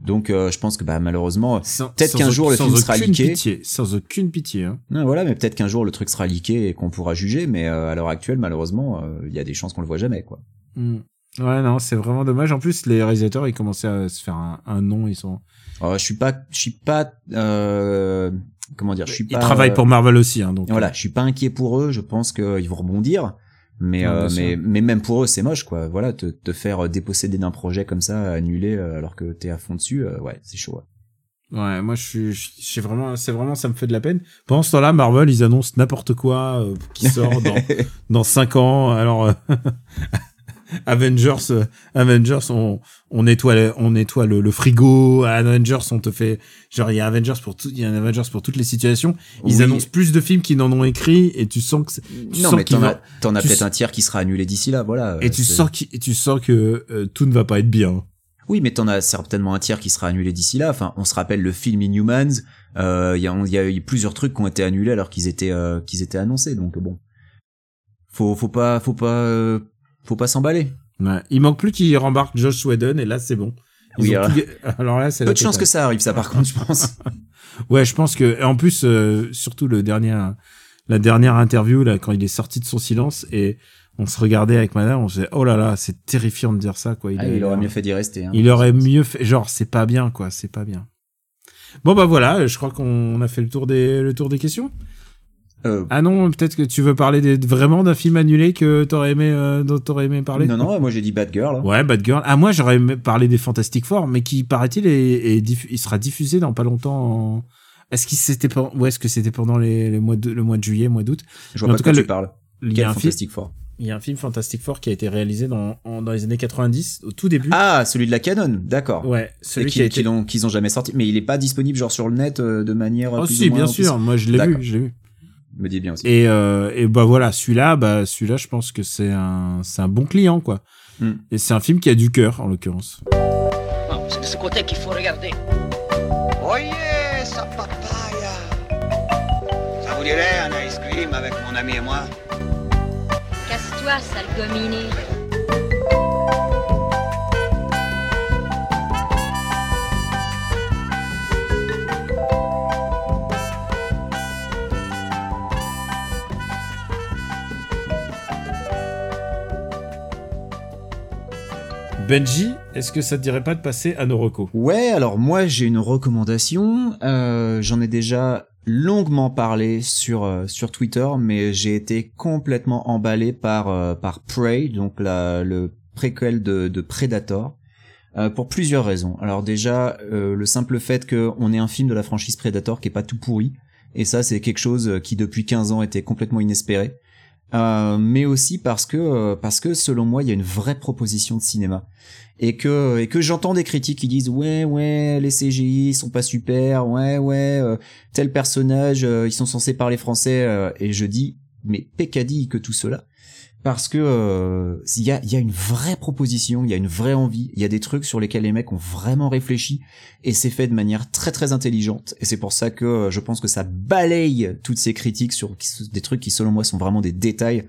Donc euh, je pense que bah malheureusement, Peut-être qu'un jour, le film sera aucune leaké. Pitié, sans aucune pitié. Hein. non, voilà, mais peut-être qu'un jour le truc sera leaké et qu'on pourra juger, mais euh, à l'heure actuelle malheureusement, euh, il y a des chances qu'on le voit jamais quoi. Mm. Ouais, non, c'est vraiment dommage. En plus, les réalisateurs, ils commençaient à se faire un, un nom. Ils sont. Euh, je suis pas, je suis pas, euh, comment dire, je suis Ils pas. travaillent pour Marvel aussi, hein, donc. Voilà, je suis pas inquiet pour eux. Je pense qu'ils vont rebondir. Mais, Non, euh, mais, mais même pour eux, c'est moche, quoi. Voilà, te, te faire déposséder d'un projet comme ça, annulé, euh, alors que t'es à fond dessus, euh, ouais, c'est chaud. ouais. Ouais, moi, je suis, je vraiment, c'est vraiment, ça me fait de la peine. Pendant ce temps-là, Marvel, ils annoncent n'importe quoi euh, qui sort dans dans cinq ans. Alors, euh, Avengers, euh, Avengers, on, on nettoie, le- on nettoie le, le frigo. Avengers, on te fait, genre, il y a Avengers pour tout, il y a un Avengers pour toutes les situations. Ils Oui. annoncent plus de films qu'ils n'en ont écrit et tu sens que, c'est- tu non, sens qu'ils t'en as, peut-être un tiers qui sera annulé d'ici là, voilà. et tu sens qu'il- et tu sens que euh, tout ne va pas être bien. Oui, mais t'en as certainement un tiers qui sera annulé d'ici là. Enfin, on se rappelle le film Inhumans. euh, Il y, y a eu plusieurs trucs qui ont été annulés alors qu'ils étaient, euh, qu'ils étaient annoncés. Donc bon, faut, faut pas, faut pas, euh, faut pas s'emballer. Ouais. Il manque plus qu'il rembarque Josh Whedon et là c'est bon. Ils Oui, ont alors- tout- alors là c'est Peu de chance que ça arrive, ça par contre, je pense. Ouais, je pense que et en plus euh, surtout le dernier la dernière interview là quand il est sorti de son silence et on se regardait avec madame, on se disait oh là là, c'est terrifiant de dire ça quoi. Ah, a- il aurait mieux fait d'y rester. hein. Il aurait mieux fait genre c'est pas bien quoi, c'est pas bien. Bon bah voilà, je crois qu'on a fait le tour des le tour des questions. Euh, Ah non, peut-être que tu veux parler des, vraiment d'un film annulé que t'aurais aimé euh, dont t'aurais aimé parler. non, non, moi j'ai dit Bad Girl. hein. Ouais, Bad Girl. Ah, moi, j'aurais aimé parler des Fantastic Four, mais qui, paraît-il, est, est il sera diffusé dans pas longtemps en... Est-ce qu'il c'était pen- ou est-ce que c'était pendant les, les mois de, le mois de juillet, mois d'août? Je vois Mais en pas tout cas, tu le- parles. Il y, a un film, Fantastic Four? il y a un film Fantastic Four qui a été réalisé dans, en- dans les années 90, au tout début. Ah, celui de la Canon, d'accord. ouais, Et celui qui qu'ils a été... qu'ils ont, ont jamais sorti. Mais il est pas disponible genre sur le net euh, de manière. Oh si, bien sûr, moi je l'ai vu, je l'ai vu. Me dis bien aussi. Et, euh, et bah voilà, celui-là, bah celui-là, je pense que c'est un, c'est un bon client, quoi. Hmm. Et c'est un film qui a du cœur, en l'occurrence. Non, c'est de ce côté qu'il faut regarder. Oyez, sa papaya Ça vous dirait un ice cream avec mon ami et moi? Casse-toi, sale gominé. Benji, est-ce que ça te dirait pas de passer à nos recos Ouais, alors moi j'ai une recommandation. Euh, J'en ai déjà longuement parlé sur euh, sur Twitter, mais j'ai été complètement emballé par euh, Prey, donc le préquel de, Predator. pour plusieurs raisons. Alors déjà, le simple fait qu'on ait un film de la franchise Predator qui est pas tout pourri, et ça c'est quelque chose qui depuis 15 ans était complètement inespéré. Euh, mais aussi parce que parce que selon moi il y a une vraie proposition de cinéma. Et que et que j'entends des critiques qui disent ouais ouais les CGI sont pas super ouais ouais euh, tel personnage euh, ils sont censés parler français euh, et je dis mais peccadille que tout cela parce que euh, il y a une vraie proposition il y a une vraie envie il y a des trucs sur lesquels les mecs ont vraiment réfléchi et c'est fait de manière très très intelligente et c'est pour ça que je pense que ça balaye toutes ces critiques sur des trucs qui selon moi sont vraiment des détails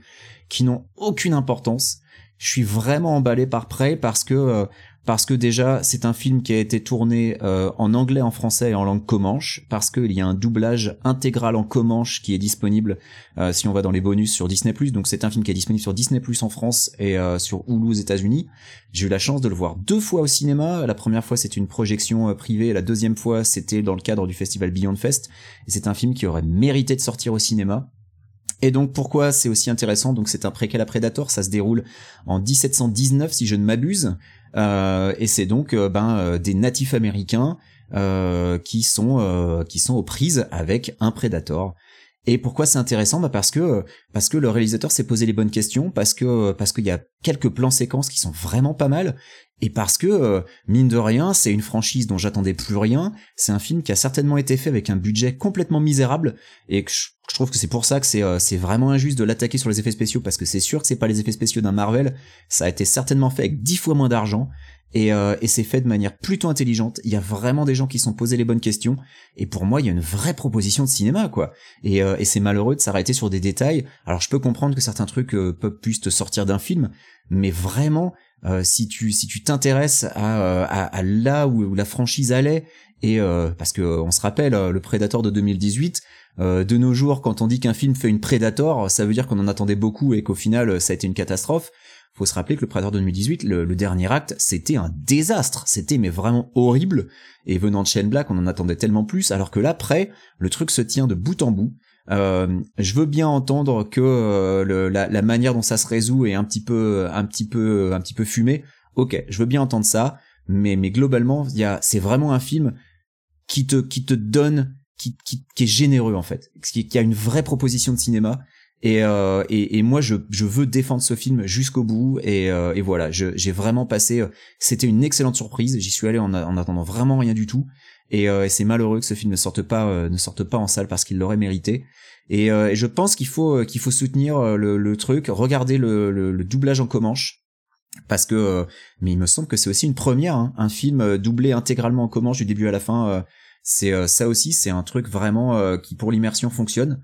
qui n'ont aucune importance. Je suis vraiment emballé par Prey parce que euh, parce que déjà c'est un film qui a été tourné euh, en anglais, en français et en langue comanche parce qu'il y a un doublage intégral en comanche qui est disponible euh, si on va dans les bonus sur Disney+. Donc c'est un film qui est disponible sur Disney+ en France et sur Hulu aux États-Unis. J'ai eu la chance de le voir deux fois au cinéma. La première fois c'était une projection privée, la deuxième fois c'était dans le cadre du festival Beyond Fest. Et c'est un film qui aurait mérité de sortir au cinéma. Et donc pourquoi c'est aussi intéressant? Donc c'est un préquel à Predator, ça se déroule en 1719 si je ne m'abuse, euh, et c'est donc euh, ben euh, des natifs américains qui sont qui sont aux prises avec un Predator. Et pourquoi c'est intéressant? Bah parce que parce que le réalisateur s'est posé les bonnes questions, parce que parce qu'il y a quelques plans séquences qui sont vraiment pas mal, et parce que mine de rien c'est une franchise dont j'attendais plus rien. C'est un film qui a certainement été fait avec un budget complètement misérable et que je, trouve que c'est pour ça que c'est c'est vraiment injuste de l'attaquer sur les effets spéciaux parce que c'est sûr que c'est pas les effets spéciaux d'un Marvel. Ça a été certainement fait avec dix fois moins d'argent et, euh, c'est fait de manière plutôt intelligente. Il y a vraiment des gens qui sont posés les bonnes questions. Et pour moi, il y a une vraie proposition de cinéma, quoi. Et, euh, c'est malheureux de s'arrêter sur des détails. Alors, je peux comprendre que certains trucs euh, peuvent puissent sortir d'un film, mais vraiment, euh, si tu si tu t'intéresses à, à, à, là où, la franchise allait, et parce que on se rappelle le Predator de 2018. de nos jours, quand on dit qu'un film fait une Predator, ça veut dire qu'on en attendait beaucoup et qu'au final, ça a été une catastrophe faut se rappeler que le Predator 2018, le, le dernier acte, c'était un désastre. C'était mais vraiment horrible. Et venant de Shane Black, on en attendait tellement plus. Alors que là, après, le truc se tient de bout en bout. Euh, je veux bien entendre que euh, la, la, manière dont ça se résout est un petit peu, un petit peu, un petit peu fumé. Ok, je veux bien entendre ça. Mais, mais globalement, il y a, c'est vraiment un film qui te, qui te donne, qui, qui, qui est généreux en fait, qui, qui a une vraie proposition de cinéma et, euh, et, et, moi, je, je, veux défendre ce film jusqu'au bout. Et, euh, et voilà, j'ai vraiment passé. Euh, c'était une excellente surprise. J'y suis allé en, en, attendant vraiment rien du tout. Et, euh, et c'est malheureux que ce film ne sorte pas, euh, ne sorte pas en salle parce qu'il l'aurait mérité. Et, et, je pense qu'il faut, qu'il faut soutenir le, le, truc, regarder le, le, le, doublage en comanche. Parce que, mais il me semble que c'est aussi une première, hein, un film doublé intégralement en comanche du début à la fin. c'est ça aussi, c'est un truc vraiment qui pour l'immersion fonctionne.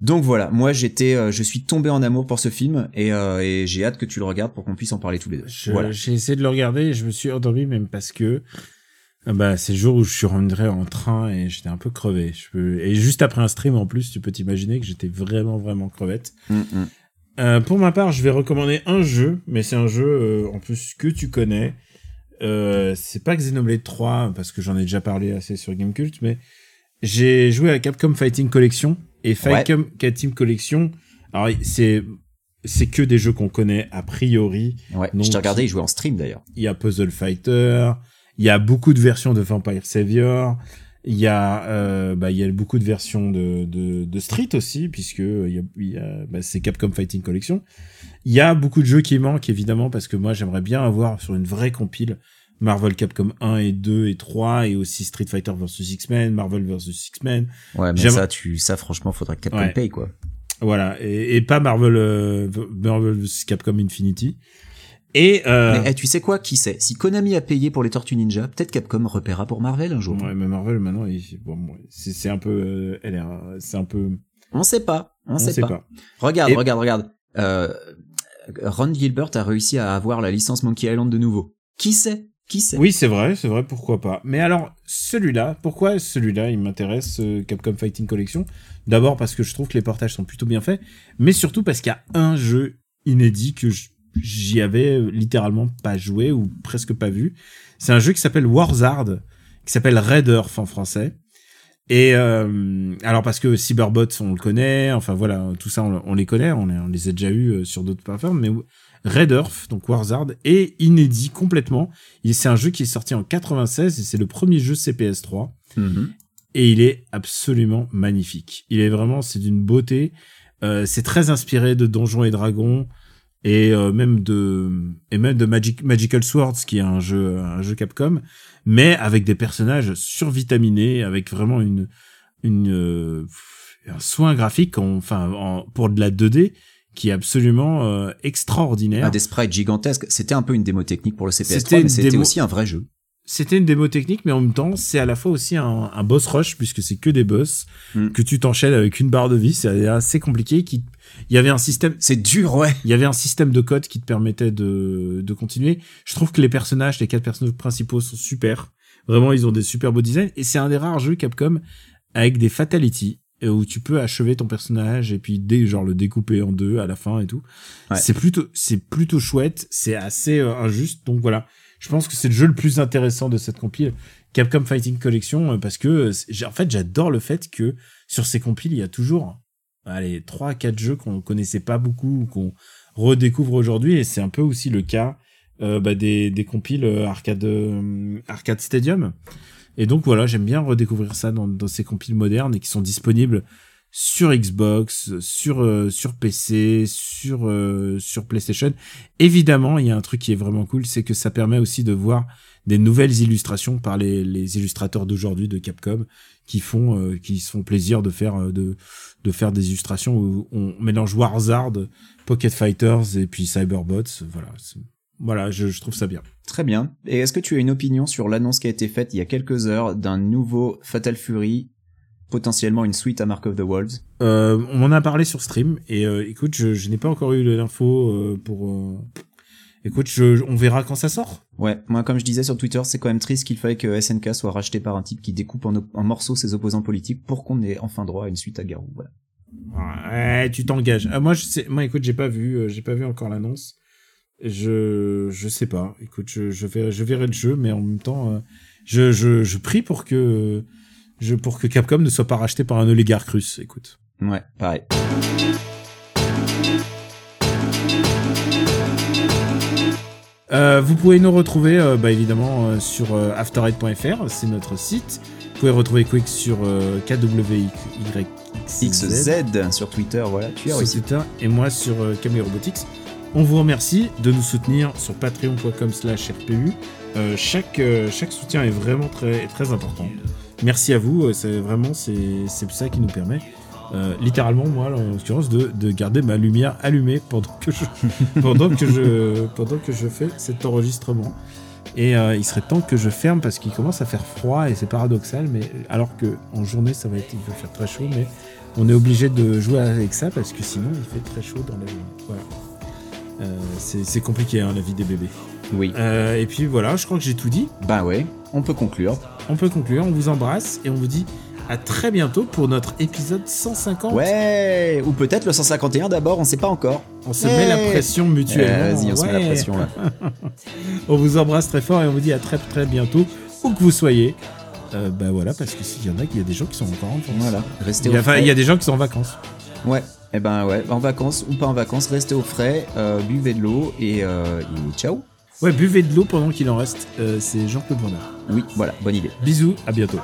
Donc voilà, moi j'étais, euh, je suis tombé en amour pour ce film et, euh, et j'ai hâte que tu le regardes pour qu'on puisse en parler tous les deux. voilà. J'ai essayé de le regarder et je me suis endormi même parce que euh, bah c'est le jour où je suis rentré en train et j'étais un peu crevé. Je peux... Et juste après un stream en plus, tu peux t'imaginer que j'étais vraiment vraiment crevette. Mm, mm. Euh, pour ma part, je vais recommander un jeu, mais c'est un jeu en plus que tu connais. c'est pas Xenoblade 3 parce que j'en ai déjà parlé assez sur Gamecult, mais j'ai joué à Capcom Fighting Collection et Fighting ouais. Team Collection. Alors c'est c'est que des jeux qu'on connaît a priori. Ouais. Donc, je t'ai regardé, il jouait en stream d'ailleurs. Il y a Puzzle Fighter, il y a beaucoup de versions de Vampire Savior, il y a euh, bah il y a beaucoup de versions de de, de Street aussi puisque il y a, il y a bah, c'est Capcom Fighting Collection. Il y a beaucoup de jeux qui manquent évidemment parce que moi j'aimerais bien avoir sur une vraie compile Marvel Capcom 1 et 2 et 3 et aussi Street Fighter vs X-Men, Marvel vs X-Men. Ouais, mais ça, tu, ça, franchement, faudrait que Capcom paye, quoi. Voilà. Et, et pas Marvel, euh, Marvel vs Capcom Infinity. Et euh... mais, eh, tu sais quoi, qui sait? Si Konami a payé pour les Tortues Ninja, peut-être Capcom repaiera pour Marvel un jour. Ouais, mais Marvel maintenant, bon, c'est un peu, euh, elle est, c'est un peu. On sait pas, on, sait, pas. Regarde, regarde, regarde. Euh, Ron Gilbert a réussi à avoir la licence Monkey Island de nouveau. Qui sait? Qui sait? Oui, c'est vrai, c'est vrai, pourquoi pas. Mais alors, celui-là, pourquoi celui-là, il m'intéresse, euh, Capcom Fighting Collection? D'abord parce que je trouve que les portages sont plutôt bien faits, mais surtout parce qu'il y a un jeu inédit que j'y avais euh, littéralement pas joué ou presque pas vu. C'est un jeu qui s'appelle Warzard, qui s'appelle Red Earth en français. Et euh, alors parce que Cyberbots on le connaît, enfin voilà, tout ça on, les connaît, on, les a déjà eu sur d'autres plateformes, mais Red Earth, donc Warzard, est inédit complètement. Il- C'est un jeu qui est sorti en 96 et c'est le premier jeu CPS3 Mhm. et il est absolument magnifique. Il est vraiment, c'est d'une beauté. Euh, c'est très inspiré de Donjons et Dragons et euh, même de et même de Magic Magical Swords qui est un jeu un jeu Capcom, mais avec des personnages survitaminés, avec vraiment une une euh, un soin graphique, en- enfin en- pour de la 2D qui est absolument euh, extraordinaire. Ah, des sprites gigantesques. C'était un peu une démo technique pour le CPS3, mais c'était démo- aussi un vrai jeu. C'était une démo technique, mais en même temps, c'est à la fois aussi un, un boss rush, puisque c'est que des boss, Mm. que tu t'enchaînes avec une barre de vie, c'est assez compliqué. Qui... Il y avait un système, C'est dur, ouais. il y avait un système de code qui te permettait de, de continuer. Je trouve que les personnages, les quatre personnages principaux sont super. Vraiment, ils ont des super beaux designs. Et c'est un des rares jeux Capcom avec des fatalities euh, où tu peux achever ton personnage et puis dès genre le découper en deux à la fin et tout. Ouais. C'est plutôt c'est plutôt chouette, c'est assez euh, injuste. Donc voilà, je pense que c'est le jeu le plus intéressant de cette compile Capcom Fighting Collection euh, parce que en fait, j'adore le fait que sur ces compiles, il y a toujours allez, trois quatre jeux qu'on connaissait pas beaucoup ou qu'on redécouvre aujourd'hui et c'est un peu aussi le cas euh, bah, des, des compiles euh, arcade euh, arcade stadium. Et donc voilà j'aime bien redécouvrir ça dans, dans ces compiles modernes et qui sont disponibles sur Xbox sur sur PC sur sur PlayStation. Évidemment il y a un truc qui est vraiment cool c'est que ça permet aussi de voir des nouvelles illustrations par les, les illustrateurs d'aujourd'hui de Capcom qui font euh, qui se font plaisir de faire euh, de de faire des illustrations où on mélange Warzard, Pocket Fighters et puis Cyberbots. Voilà, voilà, je, je trouve ça bien. Très bien. Et est-ce que tu as une opinion sur l'annonce qui a été faite il y a quelques heures d'un nouveau Fatal Fury, potentiellement une suite à Mark of the Wolves Euh, on m'en a parlé sur stream et euh, écoute, je, je n'ai pas encore eu l'info euh, pour. Euh, Écoute, je, on verra quand ça sort. Ouais, moi comme je disais sur Twitter, c'est quand même triste qu'il faille que SNK soit racheté par un type qui découpe en, morceaux ses opposants politiques pour qu'on ait enfin droit à une suite à Garou. Voilà. Ouais, tu t'engages. Ah, moi, je sais, moi, écoute, j'ai pas vu, euh, j'ai pas vu encore l'annonce. Je, je sais pas. Écoute, je, je verrai, je verrai le jeu, mais en même temps, euh, je, je, je prie pour que, je, pour que Capcom ne soit pas racheté par un oligarque russe. Écoute. Ouais, pareil. Euh, vous pouvez nous retrouver, euh, bah, évidemment, euh, sur afterite.fr, c'est notre site. Vous pouvez retrouver Quick sur KWYXZ XZ sur Twitter, voilà, tu as sur. Twitter et moi sur Camille Robotics. On vous remercie de nous soutenir sur patreon.com slash RPU. Chaque, chaque soutien est vraiment très, très important. Merci à vous, c'est vraiment c'est c'est ça qui nous permet, euh, littéralement moi en l'occurrence, de, de garder ma lumière allumée pendant que je, pendant que je, pendant que je fais cet enregistrement. Et euh, il serait temps que je ferme parce qu'il commence à faire froid et c'est paradoxal, mais alors que en journée ça va être, il va faire très chaud, mais on est obligé de jouer avec ça parce que sinon il fait très chaud dans la journée. Voilà. Euh, c'est compliqué hein, la vie des bébés. Oui. Euh, et puis voilà, je crois que j'ai tout dit. Bah ouais, on peut conclure. On peut conclure, on vous embrasse et on vous dit à très bientôt pour notre épisode 150. Ouais, ou peut-être le 151 d'abord, on sait pas encore. On se met la pression mutuellement. Eh, Vas-y, on se met la pression là. On vous embrasse très fort et on vous dit à très très bientôt, où que vous soyez. Euh, bah voilà, parce que s'il y en a, il y a des gens qui sont encore en vacances. Voilà, restez au enfin, il y a des gens qui sont en vacances. Ouais, et ben ouais, en vacances ou pas en vacances, restez au frais, euh, buvez de l'eau et, euh, et ciao. Ouais, buvez de l'eau pendant qu'il en reste. Euh, c'est Jean-Claude Van. Oui, voilà, bonne idée. Bisous, à bientôt.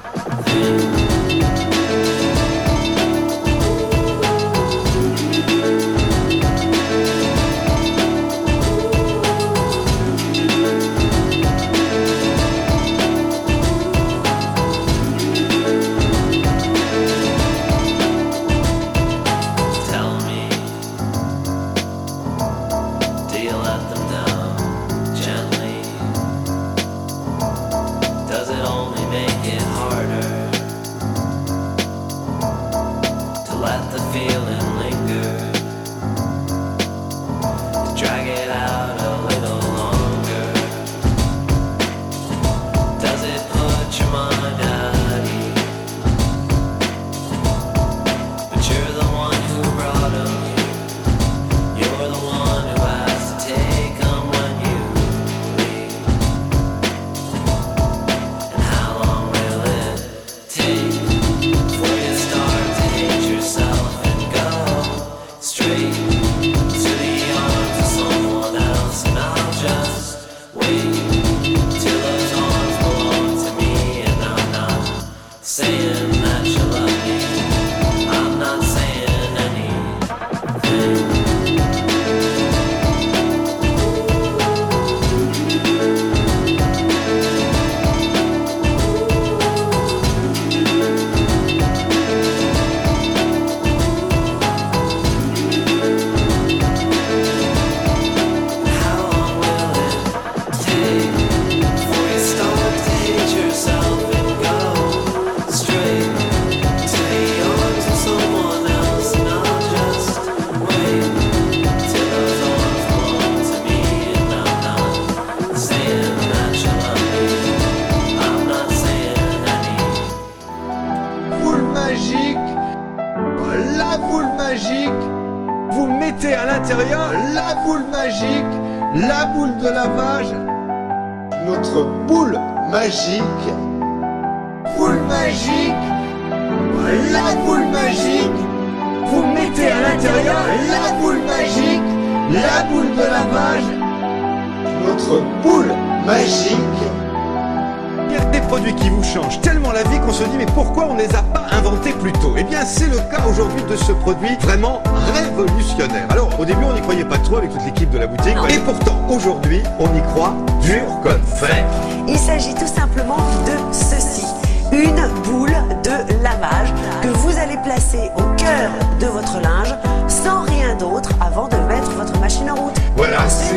Il s'agit tout simplement de ceci. Une boule de lavage que vous allez placer au cœur de votre linge sans rien d'autre avant de mettre votre machine en route. Voilà, c'est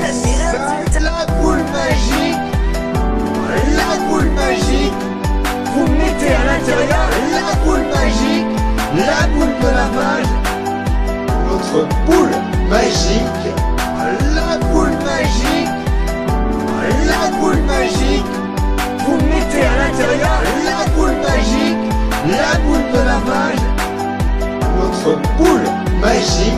la boule magique, la boule magique. Vous mettez à l'intérieur la boule magique, la boule de lavage, notre boule magique, la boule magique, la boule magique. Vous mettez à l'intérieur la boule magique, la boule de lavage, notre boule magique.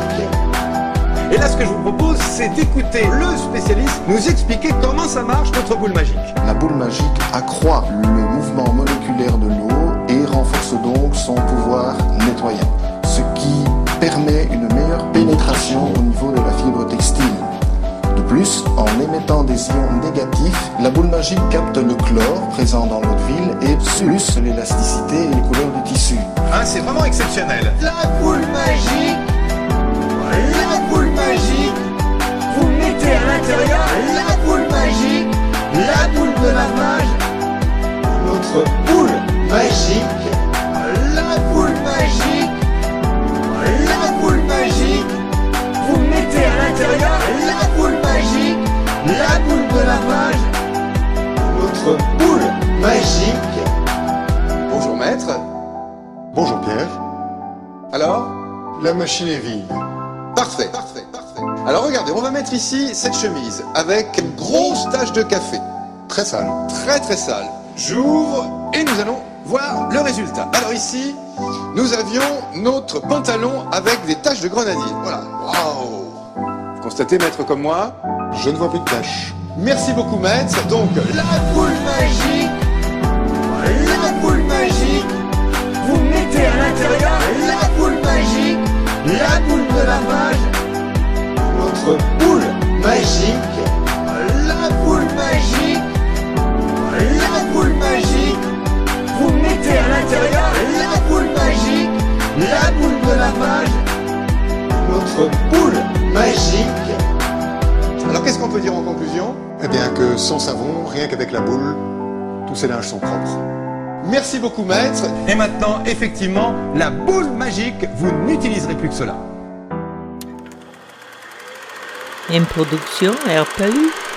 Et là, ce que je vous propose, c'est d'écouter le spécialiste nous expliquer comment ça marche notre boule magique. La boule magique accroît le mouvement moléculaire de l'eau et renforce donc son pouvoir nettoyant, ce qui permet une meilleure pénétration au niveau de la fibre textile. Plus, en émettant des ions négatifs, la boule magique capte le chlore présent dans l'eau de ville et plus l'élasticité et les couleurs du tissu. Hein, c'est vraiment exceptionnel. La boule magique, la boule magique. Vous mettez à l'intérieur la boule magique, la boule de lavage, notre boule magique, la boule magique, la boule magique. Vous mettez à l'intérieur la notre boule magique. Bonjour maître. Bonjour Pierre. Alors? La machine est vide. Parfait, parfait, parfait. Alors regardez, on va mettre ici cette chemise avec une grosse tache de café. Très sale. Très très sale. J'ouvre et nous allons voir le résultat. Alors ici, nous avions notre pantalon avec des taches de grenadine. Voilà. Waouh constatez, maître comme moi Je ne vois plus de taches. Merci beaucoup, maître. Donc, la boule magique, la boule magique. Vous mettez à l'intérieur la boule magique, la boule de lavage, notre boule magique, la boule magique, la boule magique. Vous mettez à l'intérieur la boule magique, la boule de lavage, notre boule magique. Alors qu'est-ce qu'on peut dire en conclusion? Eh bien que sans savon, rien qu'avec la boule, tous ces linges sont propres. Merci beaucoup maître. Et maintenant, effectivement, la boule magique, vous n'utiliserez plus que cela. Une production RPU.